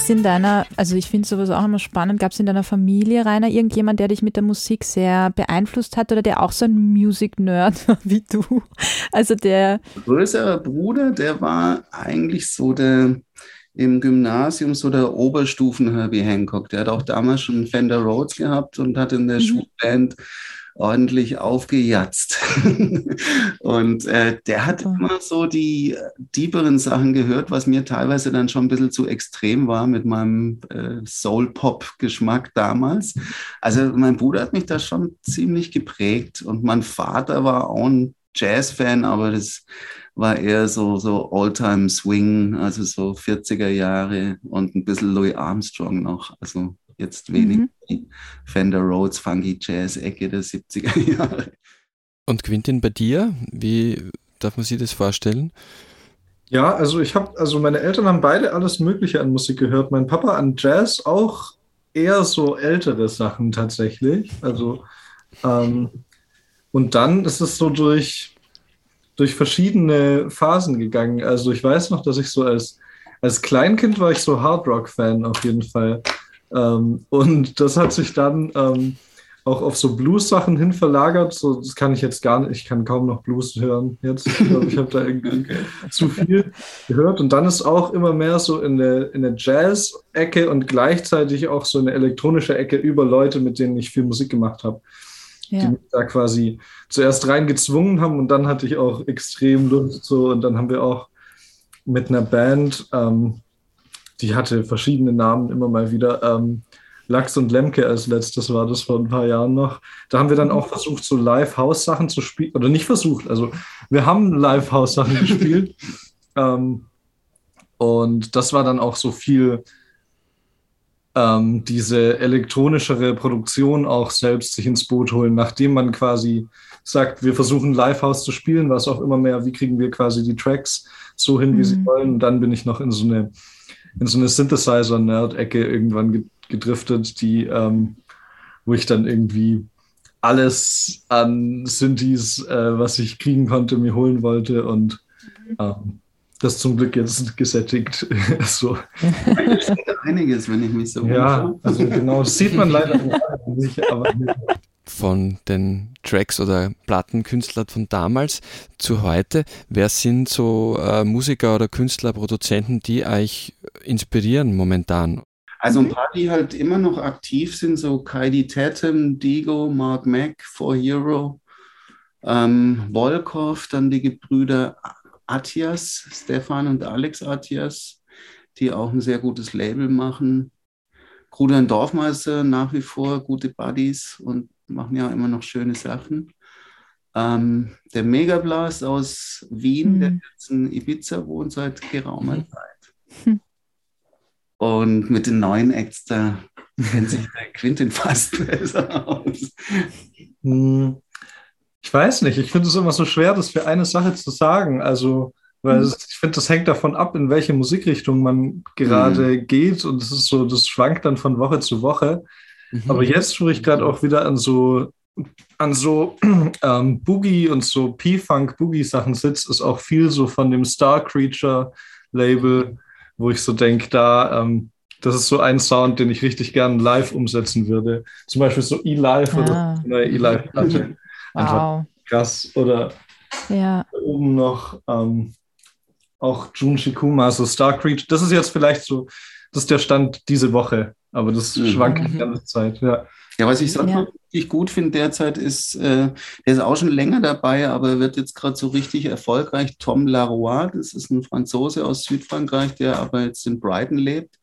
[SPEAKER 7] es in deiner, also ich finde sowas auch immer spannend, gab es in deiner Familie, Rainer, irgendjemand, der dich mit der Musik sehr beeinflusst hat oder der auch so ein Music-Nerd war wie du? Also der,
[SPEAKER 11] größerer Bruder, der war eigentlich so der im Gymnasium so der Oberstufen Herbie Hancock. Der hat auch damals schon Fender Rhodes gehabt und hat in der Schulband ordentlich aufgejatzt. und äh, der hat immer so die tieferen Sachen gehört, was mir teilweise dann schon ein bisschen zu extrem war mit meinem äh, Soul-Pop-Geschmack damals. Also mein Bruder hat mich da schon ziemlich geprägt und mein Vater war auch ein Jazz-Fan, aber das war eher so, so All-Time Swing, also so 40er Jahre und ein bisschen Louis Armstrong noch. Also jetzt wenig
[SPEAKER 9] Mhm.
[SPEAKER 11] Fender Rhodes, Funky Jazz-Ecke der 70er Jahre.
[SPEAKER 9] Und Quintin, bei dir, wie darf man sich das vorstellen?
[SPEAKER 12] Ja, also ich habe, also meine Eltern haben beide alles Mögliche an Musik gehört. Mein Papa an Jazz auch eher so ältere Sachen tatsächlich. Also ähm, und dann ist es so durch durch verschiedene Phasen gegangen. Also ich weiß noch, dass ich so als als Kleinkind war ich so Hardrock-Fan auf jeden Fall. Ähm, und das hat sich dann ähm, auch auf so Blues-Sachen hin verlagert. So, das kann ich jetzt gar nicht, ich kann kaum noch Blues hören jetzt. Ich glaube, ich habe da irgendwie zu viel gehört. Und dann ist auch immer mehr so in der, in der Jazz-Ecke und gleichzeitig auch so eine elektronische Ecke über Leute, mit denen ich viel Musik gemacht habe.
[SPEAKER 10] Ja.
[SPEAKER 12] Die mich da quasi zuerst reingezwungen haben und dann hatte ich auch extrem Lust so und dann haben wir auch mit einer Band, ähm, die hatte verschiedene Namen immer mal wieder, ähm, Lachs und Lemke als letztes war das vor ein paar Jahren noch. Da haben wir dann auch versucht, so Live-House-Sachen zu spielen, oder nicht versucht, also wir haben Live-House-Sachen gespielt. ähm, und das war dann auch so viel ähm, diese elektronischere Produktion auch selbst sich ins Boot holen, nachdem man quasi sagt, wir versuchen Livehouse zu spielen, was auch immer mehr, wie kriegen wir quasi die Tracks so hin, wie sie
[SPEAKER 10] Mhm.
[SPEAKER 12] wollen. Und dann bin ich noch in so eine, in so eine Synthesizer-Nerd-Ecke irgendwann ge- gedriftet, die, ähm, wo ich dann irgendwie alles an Synthes, äh, was ich kriegen konnte, mir holen wollte und ähm, das zum Glück jetzt gesättigt. so.
[SPEAKER 11] Einiges, wenn ich mich so
[SPEAKER 12] Ja,
[SPEAKER 11] umschaue.
[SPEAKER 12] also genau, das sieht man leider nicht, aber
[SPEAKER 9] Von den Tracks oder Plattenkünstler von damals zu heute, wer sind so äh, Musiker oder Künstler, Produzenten, die euch inspirieren momentan?
[SPEAKER 11] Also ein paar, die halt immer noch aktiv sind, so Kaidi Tatum, Digo, Mark Mack, For Hero, ähm, Volkov, dann die Gebrüder Atias, Stefan und Alex Atias, die auch ein sehr gutes Label machen. Gruder und Dorfmeister nach wie vor gute Buddies und machen ja immer noch schöne Sachen. Ähm, der Megablast aus Wien, der jetzt in Ibiza wohnt seit geraumer Zeit. Und mit den neuen Acts, da kennt sich der Quintin fast besser aus.
[SPEAKER 12] Hm, Ich weiß nicht, ich finde es immer so schwer, das für eine Sache zu sagen. Also, weil es, ich finde, das hängt davon ab, in welche Musikrichtung man gerade geht. Und es ist so, das schwankt dann von Woche zu Woche. Aber jetzt, wo ich gerade auch wieder an so an so ähm, Boogie und so P-Funk Boogie Sachen sitze, ist auch viel so von dem Star Creature Label, wo ich so denke, da ähm, das ist so ein Sound, den ich richtig gern live umsetzen würde. Zum Beispiel so E-Live
[SPEAKER 10] Ah.
[SPEAKER 12] oder eine E-Live-Platte. Einfach
[SPEAKER 10] Wow.
[SPEAKER 12] krass. Oder
[SPEAKER 10] Ja.
[SPEAKER 12] oben noch ähm, auch Jun Shikuma, so Star Creature. Das ist jetzt vielleicht so, das ist der Stand diese Woche, aber das
[SPEAKER 11] Mhm.
[SPEAKER 12] schwankt die ganze Zeit. Ja.
[SPEAKER 11] Ja, was ich sonst
[SPEAKER 10] Ja.
[SPEAKER 11] noch richtig gut finde derzeit ist, äh, der ist auch schon länger dabei, aber wird jetzt gerade so richtig erfolgreich. Tom Laroy, das ist ein Franzose aus Südfrankreich, der aber jetzt in Brighton lebt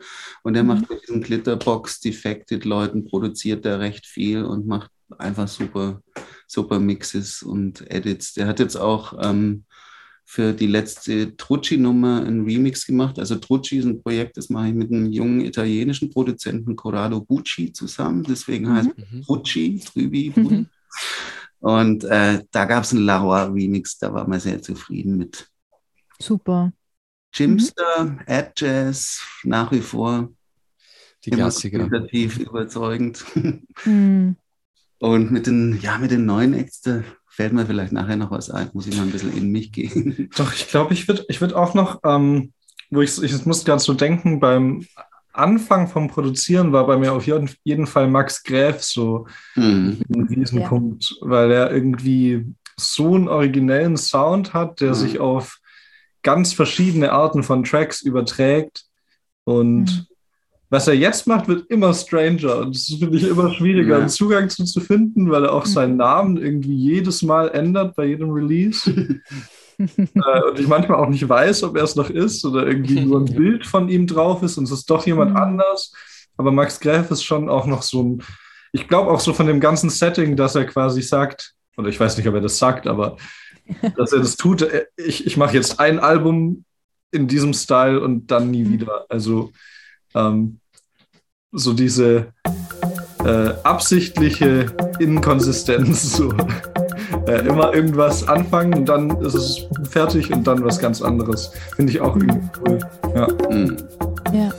[SPEAKER 11] und der macht mit diesen Glitterbox Defected Leuten produziert der recht viel und macht einfach super, super Mixes und Edits. Der hat jetzt auch ähm, für die letzte Trucci-Nummer ein Remix gemacht. Also Trucci ist ein Projekt, das mache ich mit einem jungen italienischen Produzenten Corrado Bucci zusammen. Deswegen heißt es Trucci, Trübi.
[SPEAKER 10] Mhm.
[SPEAKER 11] Und äh, da gab es einen Laroy-Remix, da waren wir sehr zufrieden mit.
[SPEAKER 10] Super.
[SPEAKER 11] Jimster, Ad Jazz, nach wie vor.
[SPEAKER 9] Die
[SPEAKER 11] immer
[SPEAKER 9] Klassiker.
[SPEAKER 11] qualitativ überzeugend.
[SPEAKER 10] Hm.
[SPEAKER 11] Und mit den, ja, mit den neuen Acts, fällt mir vielleicht nachher noch was ein, muss ich mal ein bisschen in mich gehen.
[SPEAKER 12] Doch, ich glaube, ich würde ich würd auch noch, ähm, wo ich, ich muss ganz so denken, beim Anfang vom Produzieren war bei mir auf jeden, jeden Fall Max Gräf so
[SPEAKER 11] Mhm.
[SPEAKER 12] ein Riesenpunkt, weil er irgendwie so einen originellen Sound hat, der
[SPEAKER 11] Mhm.
[SPEAKER 12] sich auf ganz verschiedene Arten von Tracks überträgt. Und was er jetzt macht, wird immer stranger. Und das finde ich immer schwieriger,
[SPEAKER 11] Ja.
[SPEAKER 12] einen Zugang zu, zu finden, weil er auch seinen Namen irgendwie jedes Mal ändert bei jedem Release. äh, und ich manchmal auch nicht weiß, ob er es noch ist oder irgendwie nur ein Bild von ihm drauf ist und es ist doch jemand anders. Aber Max Gräf ist schon auch noch so ein, ich glaube auch so von dem ganzen Setting, dass er quasi sagt, oder ich weiß nicht, ob er das sagt, aber dass er das tut, äh, ich, ich mache jetzt ein Album in diesem Style und dann nie wieder. Also ähm, so diese äh, absichtliche Inkonsistenz, so äh, immer irgendwas anfangen und dann ist es fertig und dann was ganz anderes. Finde ich auch irgendwie cool. Ja.
[SPEAKER 11] Mhm.
[SPEAKER 10] Ja.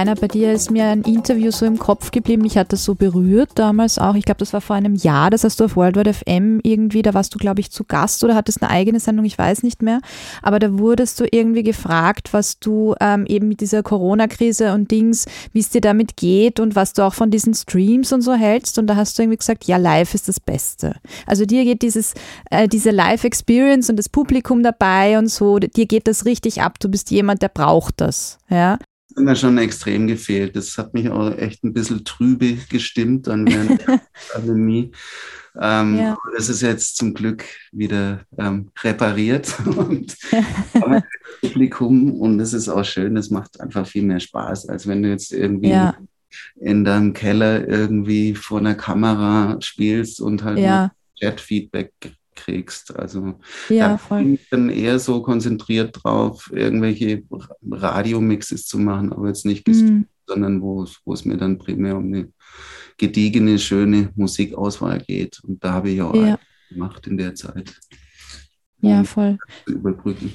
[SPEAKER 7] Rainer, bei dir ist mir ein Interview so im Kopf geblieben. Mich hat das so berührt damals auch. Ich glaube, das war vor einem Jahr. Das hast du auf World Wide FM irgendwie, da warst du, glaube ich, zu Gast oder hattest eine eigene Sendung, ich weiß nicht mehr. Aber da wurdest du irgendwie gefragt, was du ähm, eben mit dieser Corona-Krise und Dings, wie es dir damit geht und was du auch von diesen Streams und so hältst. Und da hast du irgendwie gesagt, ja, live ist das Beste. Also dir geht dieses, äh, diese Live-Experience und das Publikum dabei und so, dir geht das richtig ab. Du bist jemand, der braucht das. Ja.
[SPEAKER 11] Das hat mir schon extrem gefehlt. Das hat mich auch echt ein bisschen trübe gestimmt dann während der Pandemie. Ähm,
[SPEAKER 7] Ja.
[SPEAKER 11] Das ist jetzt zum Glück wieder ähm, repariert und Publikum und es ist auch schön. Es macht einfach viel mehr Spaß, als wenn du jetzt irgendwie
[SPEAKER 7] Ja.
[SPEAKER 11] in deinem Keller irgendwie vor einer Kamera spielst und halt
[SPEAKER 7] Ja.
[SPEAKER 11] Chat-Feedback kriegst. Also
[SPEAKER 7] Ja,
[SPEAKER 11] da bin ich dann eher so konzentriert drauf, irgendwelche Radiomixes zu machen, aber jetzt nicht gestreamt,
[SPEAKER 7] Mhm.
[SPEAKER 11] sondern wo es, wo es mir dann primär um eine gediegene, schöne Musikauswahl geht. Und da habe ich auch
[SPEAKER 7] Ja.
[SPEAKER 11] gemacht in der Zeit,
[SPEAKER 7] Ja, voll.
[SPEAKER 11] zu überbrücken.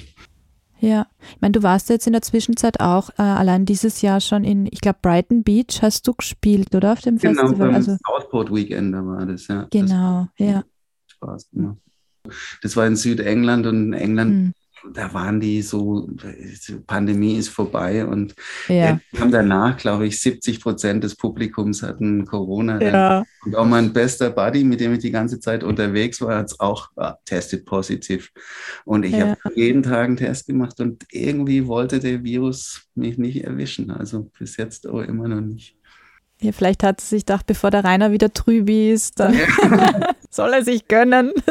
[SPEAKER 7] Ja, ich meine, du warst jetzt in der Zwischenzeit auch äh, allein dieses Jahr schon in, ich glaube, Brighton Beach hast du gespielt, oder auf dem
[SPEAKER 11] Genau,
[SPEAKER 7] Festival?
[SPEAKER 11] beim
[SPEAKER 7] Also
[SPEAKER 11] Southport Weekend war das, ja.
[SPEAKER 7] genau, ja.
[SPEAKER 11] Das hat Spaß gemacht. Das war in Südengland und in England,
[SPEAKER 7] Hm.
[SPEAKER 11] da waren die so, die Pandemie ist vorbei und
[SPEAKER 7] Ja.
[SPEAKER 11] haben danach, glaube ich, 70 Prozent des Publikums hatten Corona.
[SPEAKER 7] Ja.
[SPEAKER 11] Und auch mein bester Buddy, mit dem ich die ganze Zeit unterwegs war, hat es auch äh, testet positiv. Und ich
[SPEAKER 7] Ja.
[SPEAKER 11] habe jeden Tag einen Test gemacht und irgendwie wollte der Virus mich nicht erwischen. Also bis jetzt auch immer noch nicht.
[SPEAKER 7] Ja. Vielleicht hat sie sich gedacht, bevor der Rainer wieder trüb ist, dann soll er sich gönnen.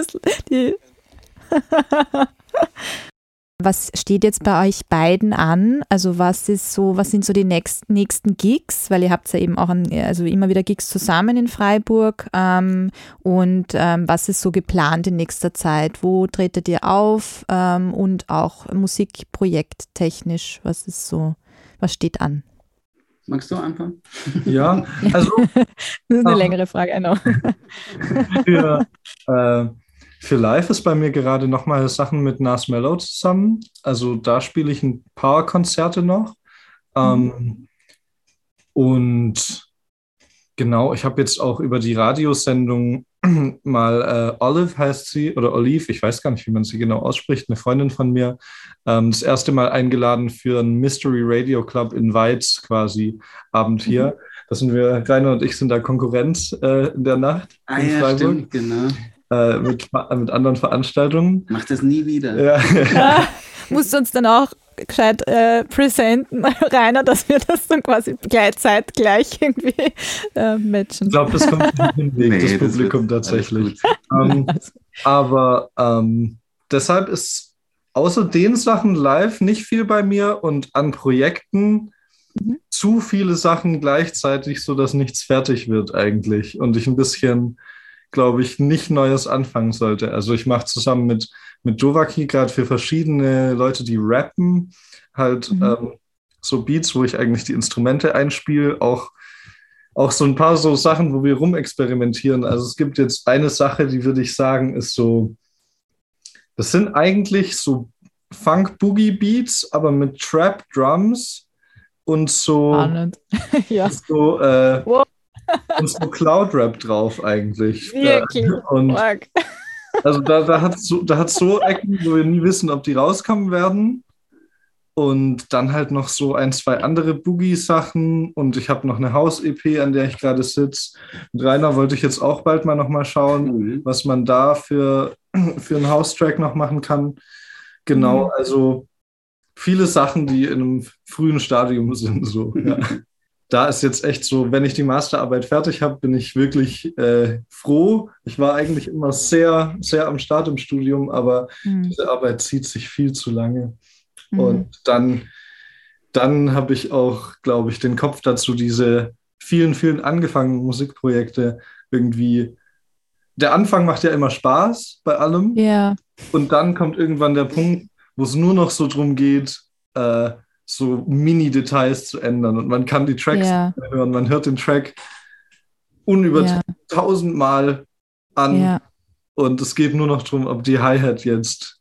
[SPEAKER 7] Was steht jetzt bei euch beiden an? Also was ist so, was sind so die nächsten, nächsten Gigs? Weil ihr habt ja eben auch ein, also immer wieder Gigs zusammen in Freiburg. Ähm, und ähm, was ist so geplant in nächster Zeit? Wo tretet ihr auf? Ähm, und auch Musikprojekt technisch, was ist so, was steht an?
[SPEAKER 11] Magst du anfangen?
[SPEAKER 12] Ja, also
[SPEAKER 7] Das ist eine längere Frage, genau.
[SPEAKER 12] für, äh, für live ist bei mir gerade nochmal Sachen mit Nas Mellow zusammen. Also da spiele ich ein paar Konzerte noch. Ähm, und genau, ich habe jetzt auch über die Radiosendung mal, äh, Olive heißt sie, oder Olive, ich weiß gar nicht, wie man sie genau ausspricht, eine Freundin von mir, ähm, das erste Mal eingeladen für einen Mystery Radio Club in Weiz quasi Abend hier. Da sind wir, Rainer und ich sind da Konkurrenz äh, in der Nacht
[SPEAKER 11] Ah
[SPEAKER 12] in
[SPEAKER 11] ja,
[SPEAKER 12] Freiburg
[SPEAKER 11] stimmt, genau.
[SPEAKER 12] äh, mit, mit anderen Veranstaltungen.
[SPEAKER 11] Mach das nie wieder.
[SPEAKER 12] Ja.
[SPEAKER 7] Musst du uns dann auch gescheit äh, präsenten, Rainer, dass wir das dann quasi gleich, zeitgleich irgendwie äh, matchen.
[SPEAKER 12] Ich glaube, das kommt nicht hinlegen,
[SPEAKER 11] Nee,
[SPEAKER 12] das
[SPEAKER 11] das
[SPEAKER 12] Publikum tatsächlich. Ähm, aber ähm, deshalb ist außer den Sachen live nicht viel bei mir und an Projekten zu viele Sachen gleichzeitig, sodass nichts fertig wird eigentlich und ich ein bisschen, glaube ich, nicht Neues anfangen sollte. Also ich mache zusammen mit, mit Jovaki gerade für verschiedene Leute, die rappen, halt ähm, so Beats, wo ich eigentlich die Instrumente einspiele, auch auch so ein paar so Sachen, wo wir rumexperimentieren. Also es gibt jetzt eine Sache, die würde ich sagen, ist so, das sind eigentlich so Funk-Boogie-Beats, aber mit Trap-Drums und so,
[SPEAKER 7] ja.
[SPEAKER 12] so, äh, und so Cloud-Rap drauf eigentlich.
[SPEAKER 7] Wirklich.
[SPEAKER 12] Und. Also da, da hat so, da hat so Ecken, wo wir nie wissen, ob die rauskommen werden. Und dann halt noch so ein, zwei andere Boogie-Sachen. Und ich habe noch eine Haus-EP, an der ich gerade sitze. Mit Rainer wollte ich jetzt auch bald mal noch mal schauen, was man da für, für einen House-Track noch machen kann. Genau,
[SPEAKER 7] Mhm.
[SPEAKER 12] also viele Sachen, die in einem frühen Stadium sind. So, ja. Da ist jetzt echt so, wenn ich die Masterarbeit fertig habe, bin ich wirklich äh, froh. Ich war eigentlich immer sehr, sehr am Start im Studium, aber
[SPEAKER 7] Mhm.
[SPEAKER 12] diese Arbeit zieht sich viel zu lange.
[SPEAKER 7] Mhm.
[SPEAKER 12] Und dann, dann habe ich auch, glaube ich, den Kopf dazu, diese vielen, vielen angefangenen Musikprojekte irgendwie. Der Anfang macht ja immer Spaß bei allem.
[SPEAKER 7] Ja.
[SPEAKER 12] Und dann kommt irgendwann der Punkt, wo es nur noch so drum geht, äh, so Mini-Details zu ändern. Und man kann die Tracks mehr hören. Man hört den Track unübertrieben tausendmal an.
[SPEAKER 7] Ja.
[SPEAKER 12] Und es geht nur noch darum, ob die Hi-Hat jetzt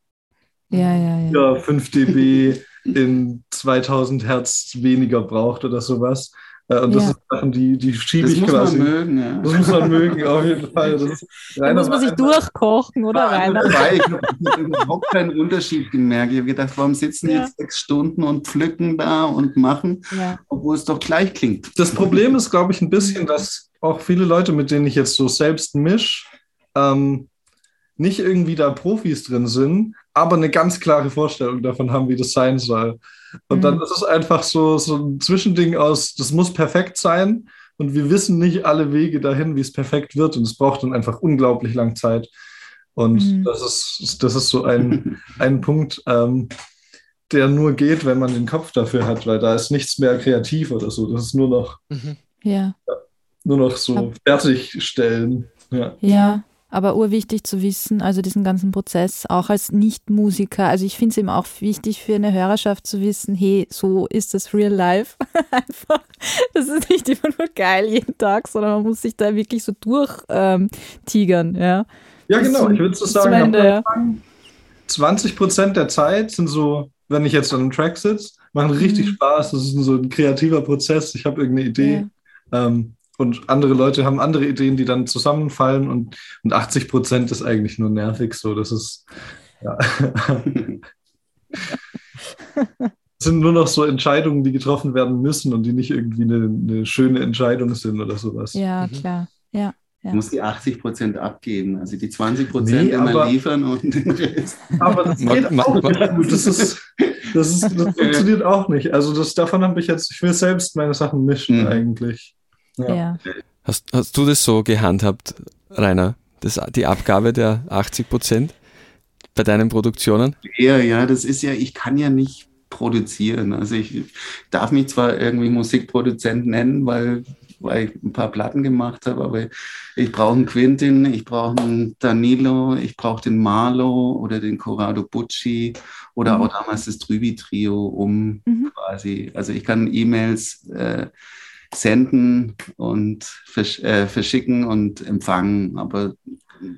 [SPEAKER 7] Ja, ja, ja.
[SPEAKER 12] ja, 5 dB in 2000 Hertz weniger braucht oder sowas. Äh, Und das
[SPEAKER 10] Ja.
[SPEAKER 12] sind Sachen, die, die schiebe
[SPEAKER 11] Das
[SPEAKER 12] ich
[SPEAKER 11] muss man
[SPEAKER 12] quasi.
[SPEAKER 11] mögen, ja.
[SPEAKER 12] Das muss man mögen, auf jeden Fall. Das ist
[SPEAKER 10] Da muss man sich durchkochen, oder Rainer?
[SPEAKER 11] Dabei, ich habe überhaupt keinen Unterschied gemerkt. Ich habe gedacht, warum sitzen
[SPEAKER 10] Ja.
[SPEAKER 11] jetzt sechs Stunden und pflücken da und machen,
[SPEAKER 10] Ja.
[SPEAKER 11] obwohl es doch gleich klingt.
[SPEAKER 12] Das Problem ist, glaube ich, ein bisschen, dass auch viele Leute, mit denen ich jetzt so selbst misch, ähm, nicht irgendwie da Profis drin sind, aber eine ganz klare Vorstellung davon haben, wie das sein soll. Und dann
[SPEAKER 10] Mhm.
[SPEAKER 12] ist es einfach so, so ein Zwischending aus, das muss perfekt sein und wir wissen nicht alle Wege dahin, wie es perfekt wird und es braucht dann einfach unglaublich lang Zeit. Und
[SPEAKER 10] Mhm.
[SPEAKER 12] das, ist, das ist so ein, ein Punkt, ähm, der nur geht, wenn man den Kopf dafür hat, weil da ist nichts mehr kreativ oder so. Das ist nur noch,
[SPEAKER 10] Ja.
[SPEAKER 12] nur noch so fertigstellen. Ja.
[SPEAKER 10] Ja, aber urwichtig zu wissen, also diesen ganzen Prozess, auch als Nicht-Musiker. Also ich finde es eben auch wichtig für eine Hörerschaft zu wissen, hey, so ist das Real Life. Einfach, das ist nicht immer nur geil jeden Tag, sondern man muss sich da wirklich so durchtigern, ähm, ja.
[SPEAKER 12] Ja, genau.
[SPEAKER 10] zum-
[SPEAKER 12] Ich würde so sagen,
[SPEAKER 10] Ende, ja.
[SPEAKER 12] Anfang 20 Prozent der Zeit sind so, wenn ich jetzt an einem Track sitze, machen richtig
[SPEAKER 10] Mhm.
[SPEAKER 12] Spaß. Das ist so ein kreativer Prozess. Ich habe irgendeine Idee. Ähm, und andere Leute haben andere Ideen, die dann zusammenfallen. Und, und 80 Prozent ist eigentlich nur nervig. So, das ist, ja. Sind nur noch so Entscheidungen, die getroffen werden müssen und die nicht irgendwie eine, eine schöne Entscheidung sind oder sowas.
[SPEAKER 10] Ja, klar. Ja.
[SPEAKER 11] Du
[SPEAKER 10] ja.
[SPEAKER 11] musst die 80 Prozent abgeben, also die 20 Prozent
[SPEAKER 12] Nee,
[SPEAKER 11] immer liefern und den Rest.
[SPEAKER 12] Aber das geht auch nicht gut. Das, ist, das, ist, das funktioniert auch nicht. Also das, davon habe ich jetzt, ich will selbst meine Sachen mischen
[SPEAKER 11] Mhm.
[SPEAKER 12] eigentlich.
[SPEAKER 10] Ja.
[SPEAKER 9] Hast, hast du das so gehandhabt, Rainer? Das, die Abgabe der 80 Prozent bei deinen Produktionen?
[SPEAKER 11] Ja, ja, das ist ja, ich kann ja nicht produzieren. Also ich darf mich zwar irgendwie Musikproduzent nennen, weil, weil ich ein paar Platten gemacht habe, aber ich brauche einen Quintin, ich brauche einen Danilo, ich brauche den Marlo oder den Corrado Bucci oder
[SPEAKER 10] Mhm.
[SPEAKER 11] auch damals das Trübi-Trio, um
[SPEAKER 10] Mhm.
[SPEAKER 11] quasi, also ich kann E-Mails äh, senden und versch äh, verschicken und empfangen, aber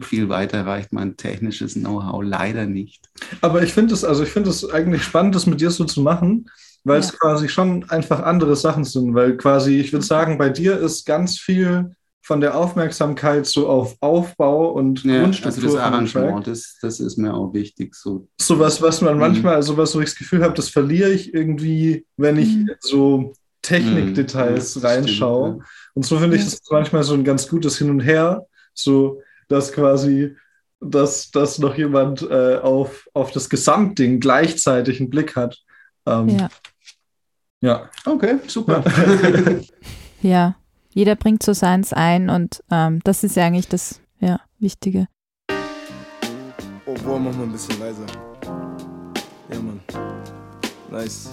[SPEAKER 11] viel weiter reicht mein technisches Know-how leider nicht.
[SPEAKER 12] Aber ich finde es, also ich finde es eigentlich spannend, das mit dir so zu machen, weil es
[SPEAKER 10] Ja.
[SPEAKER 12] quasi schon einfach andere Sachen sind. Weil quasi, ich würde sagen, bei dir ist ganz viel von der Aufmerksamkeit so auf Aufbau und
[SPEAKER 11] Ja, also
[SPEAKER 12] Grundstruktur
[SPEAKER 11] das
[SPEAKER 12] dem Track.
[SPEAKER 11] Arrangement, das, das ist mir auch wichtig. So.
[SPEAKER 12] Sowas, was man
[SPEAKER 11] Mhm.
[SPEAKER 12] manchmal, also was, wo ich das Gefühl habe, das verliere ich irgendwie, wenn ich
[SPEAKER 10] Mhm.
[SPEAKER 12] so Technikdetails
[SPEAKER 11] Mhm, das
[SPEAKER 12] reinschaue.
[SPEAKER 11] stimmt,
[SPEAKER 12] Und so finde ich
[SPEAKER 10] Ja.
[SPEAKER 12] das manchmal so ein ganz gutes Hin und Her, so dass quasi, dass, dass noch jemand äh, auf, auf das Gesamtding gleichzeitig einen Blick hat. Ähm,
[SPEAKER 10] Ja.
[SPEAKER 12] ja.
[SPEAKER 11] Okay, super.
[SPEAKER 10] ja, jeder bringt so seins ein und ähm, das ist ja eigentlich das ja, Wichtige.
[SPEAKER 16] Oh, boah, mach mal ein bisschen leiser. Ja, Mann. Nice.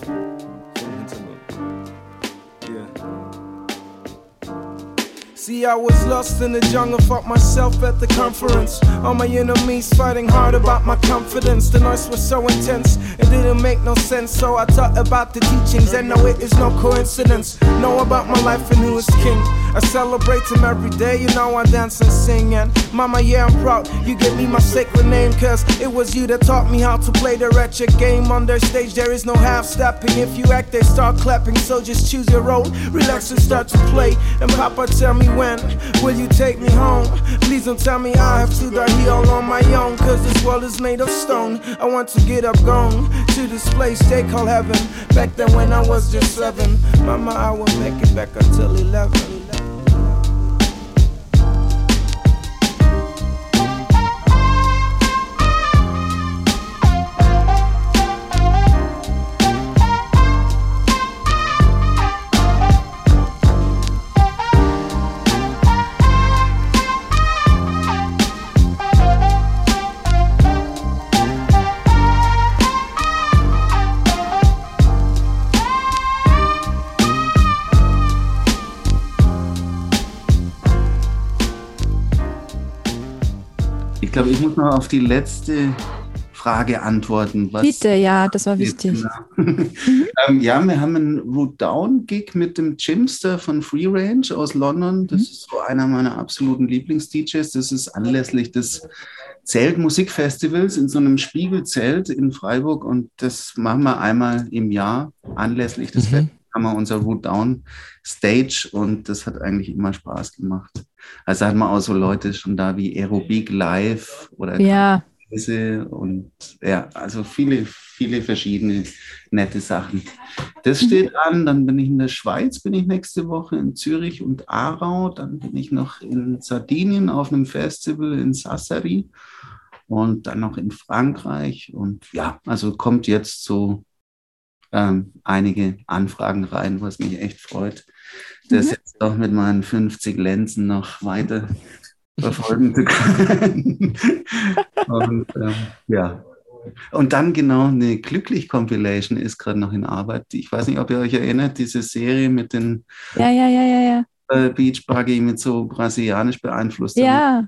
[SPEAKER 16] See, I was lost in the jungle, fought myself at the conference. All my enemies fighting hard about my confidence. The noise was so intense, it didn't make no sense. So I thought about the teachings, and now it is no coincidence. Know about my life and who is king. I celebrate him every day, you know I dance and sing. And mama, yeah, I'm proud you gave me my sacred name, cause it was you that taught me how to play the wretched game. On their stage, there is no half stepping. If you act, they start clapping. So just choose your role, relax and start to play. And Papa, tell me when will you take me home? Please don't tell me I have to die here all on my own. Cause this world is made of stone. I want to get up, gone to this place they call heaven. Back then when I was just seven, Mama, I will make it back until 11.
[SPEAKER 11] muss noch auf die letzte Frage antworten.
[SPEAKER 10] Bitte, ja, das war wichtig.
[SPEAKER 11] Ähm, ja, wir haben einen Root Down Gig mit dem Jimster von Free Range aus London. Das ist so einer meiner absoluten Lieblings-DJs. Das ist anlässlich des Zeltmusikfestivals in so einem Spiegelzelt in Freiburg und das machen wir einmal im Jahr anlässlich des
[SPEAKER 9] Mhm.
[SPEAKER 11] mhm. haben wir unser Root Down Stage und das hat eigentlich immer Spaß gemacht. Also hat man auch so Leute schon da wie Aerobic Live oder
[SPEAKER 10] Ja.
[SPEAKER 11] Und ja, also viele, viele verschiedene nette Sachen. Das steht an, dann bin ich in der Schweiz, bin ich nächste Woche in Zürich und Aarau, dann bin ich noch in Sardinien auf einem Festival in Sassari und dann noch in Frankreich. Und ja, also kommt jetzt so ähm, einige Anfragen rein, was mich echt freut, das
[SPEAKER 10] Mhm.
[SPEAKER 11] jetzt auch mit meinen 50 Lenzen noch weiter verfolgen zu können. Und ähm, ja. Und dann genau eine Glücklich-Compilation ist gerade noch in Arbeit. Ich weiß nicht, ob ihr euch erinnert, diese Serie mit den
[SPEAKER 10] Ja, ja, ja, ja, ja.
[SPEAKER 11] äh, Beach Buggy mit so brasilianisch beeinflusster
[SPEAKER 10] Ja,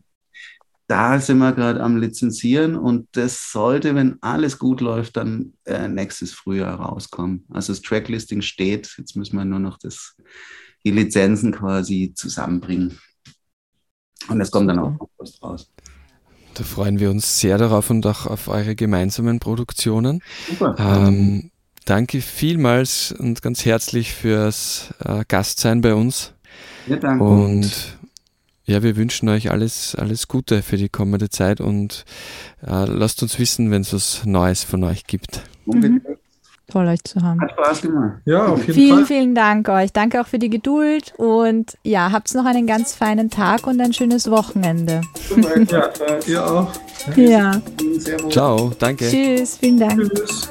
[SPEAKER 11] da sind wir gerade am Lizenzieren und das sollte, wenn alles gut läuft, dann äh, nächstes Frühjahr rauskommen. Also das Tracklisting steht, jetzt müssen wir nur noch das, die Lizenzen quasi zusammenbringen. Und das kommt dann auch August raus.
[SPEAKER 9] Da freuen wir uns sehr darauf und auch auf eure gemeinsamen Produktionen.
[SPEAKER 11] Super.
[SPEAKER 9] Ähm, danke vielmals und ganz herzlich fürs äh, Gastsein bei uns.
[SPEAKER 11] Ja, danke.
[SPEAKER 9] Und ja, wir wünschen euch alles, alles Gute für die kommende Zeit und äh, lasst uns wissen, wenn es was Neues von euch gibt.
[SPEAKER 10] Mhm. Toll euch zu haben.
[SPEAKER 11] Hat Spaß gemacht.
[SPEAKER 12] Ja, auf jeden
[SPEAKER 10] Vielen,
[SPEAKER 12] Fall.
[SPEAKER 10] vielen Dank euch. Danke auch für die Geduld und ja, habt noch einen ganz feinen Tag und ein schönes Wochenende.
[SPEAKER 12] Ja, äh, ihr auch.
[SPEAKER 10] Ja.
[SPEAKER 9] Ciao, danke.
[SPEAKER 10] Tschüss, vielen Dank.
[SPEAKER 12] Tschüss.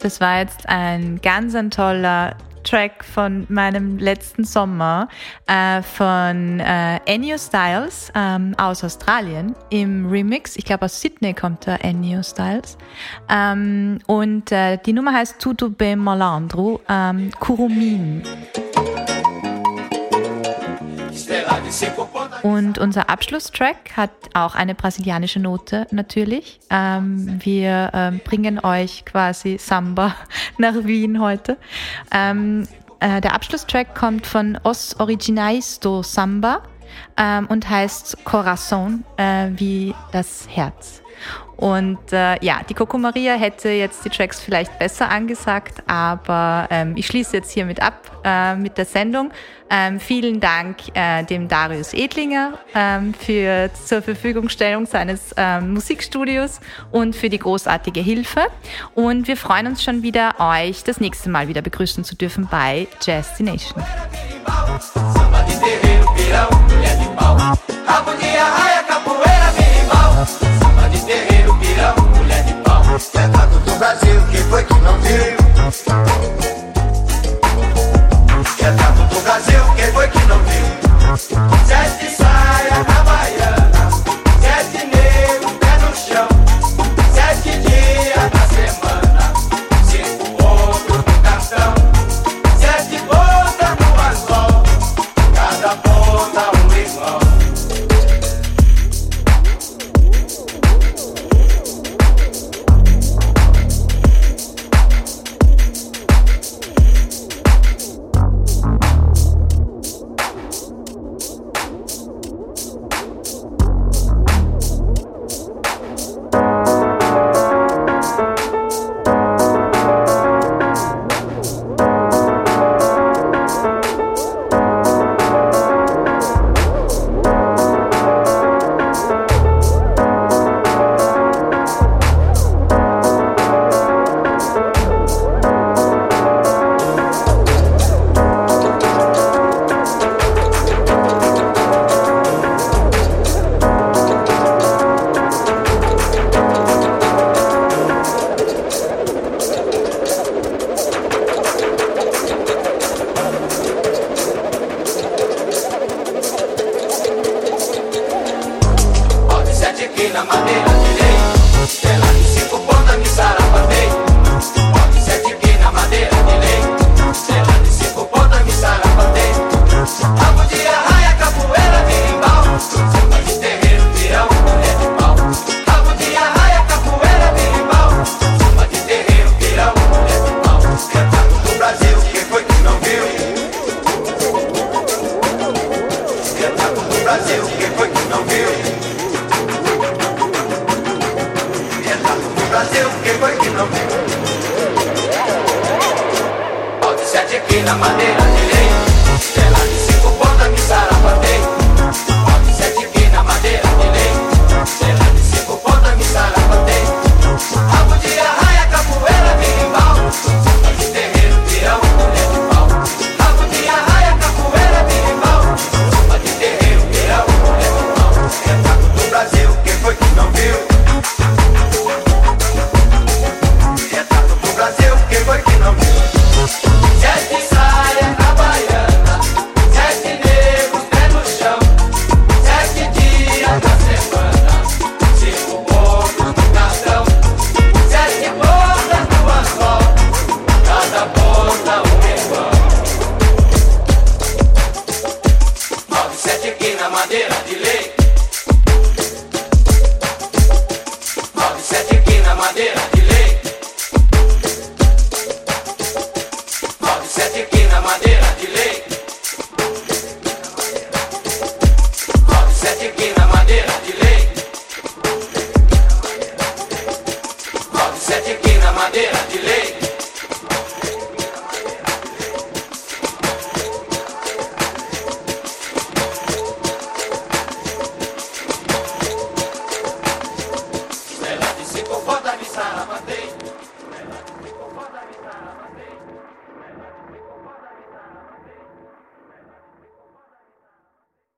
[SPEAKER 7] Das war jetzt ein ganz ein toller Track von meinem letzten Sommer äh, von äh, Ennio Styles ähm, aus Australien im Remix. Ich glaube aus Sydney kommt der Ennio Styles. Ähm, und äh, die Nummer heißt Tudo Bem Malandro, ähm, Kurumin. Und unser Abschlusstrack hat auch eine brasilianische Note natürlich. Ähm, wir ähm, bringen euch quasi Samba nach Wien heute. Ähm, äh, der Abschlusstrack kommt von Os Originais do Samba ähm, und heißt Corazon, äh, wie das Herz. Und äh, ja, die Coco Maria hätte jetzt die Tracks vielleicht besser angesagt, aber ähm, ich schließe jetzt hiermit ab äh, mit der Sendung. Ähm, vielen Dank äh, dem Darius Edlinger ähm, für zur Verfügungstellung seines ähm, Musikstudios und für die großartige Hilfe. Und wir freuen uns schon wieder, euch das nächste Mal wieder begrüßen zu dürfen bei Jazzstination.
[SPEAKER 8] Samba de É mulher de pau. É Retrato do Brasil, quem foi que não viu?
[SPEAKER 17] É Retrato do Brasil, quem foi que não viu? Sete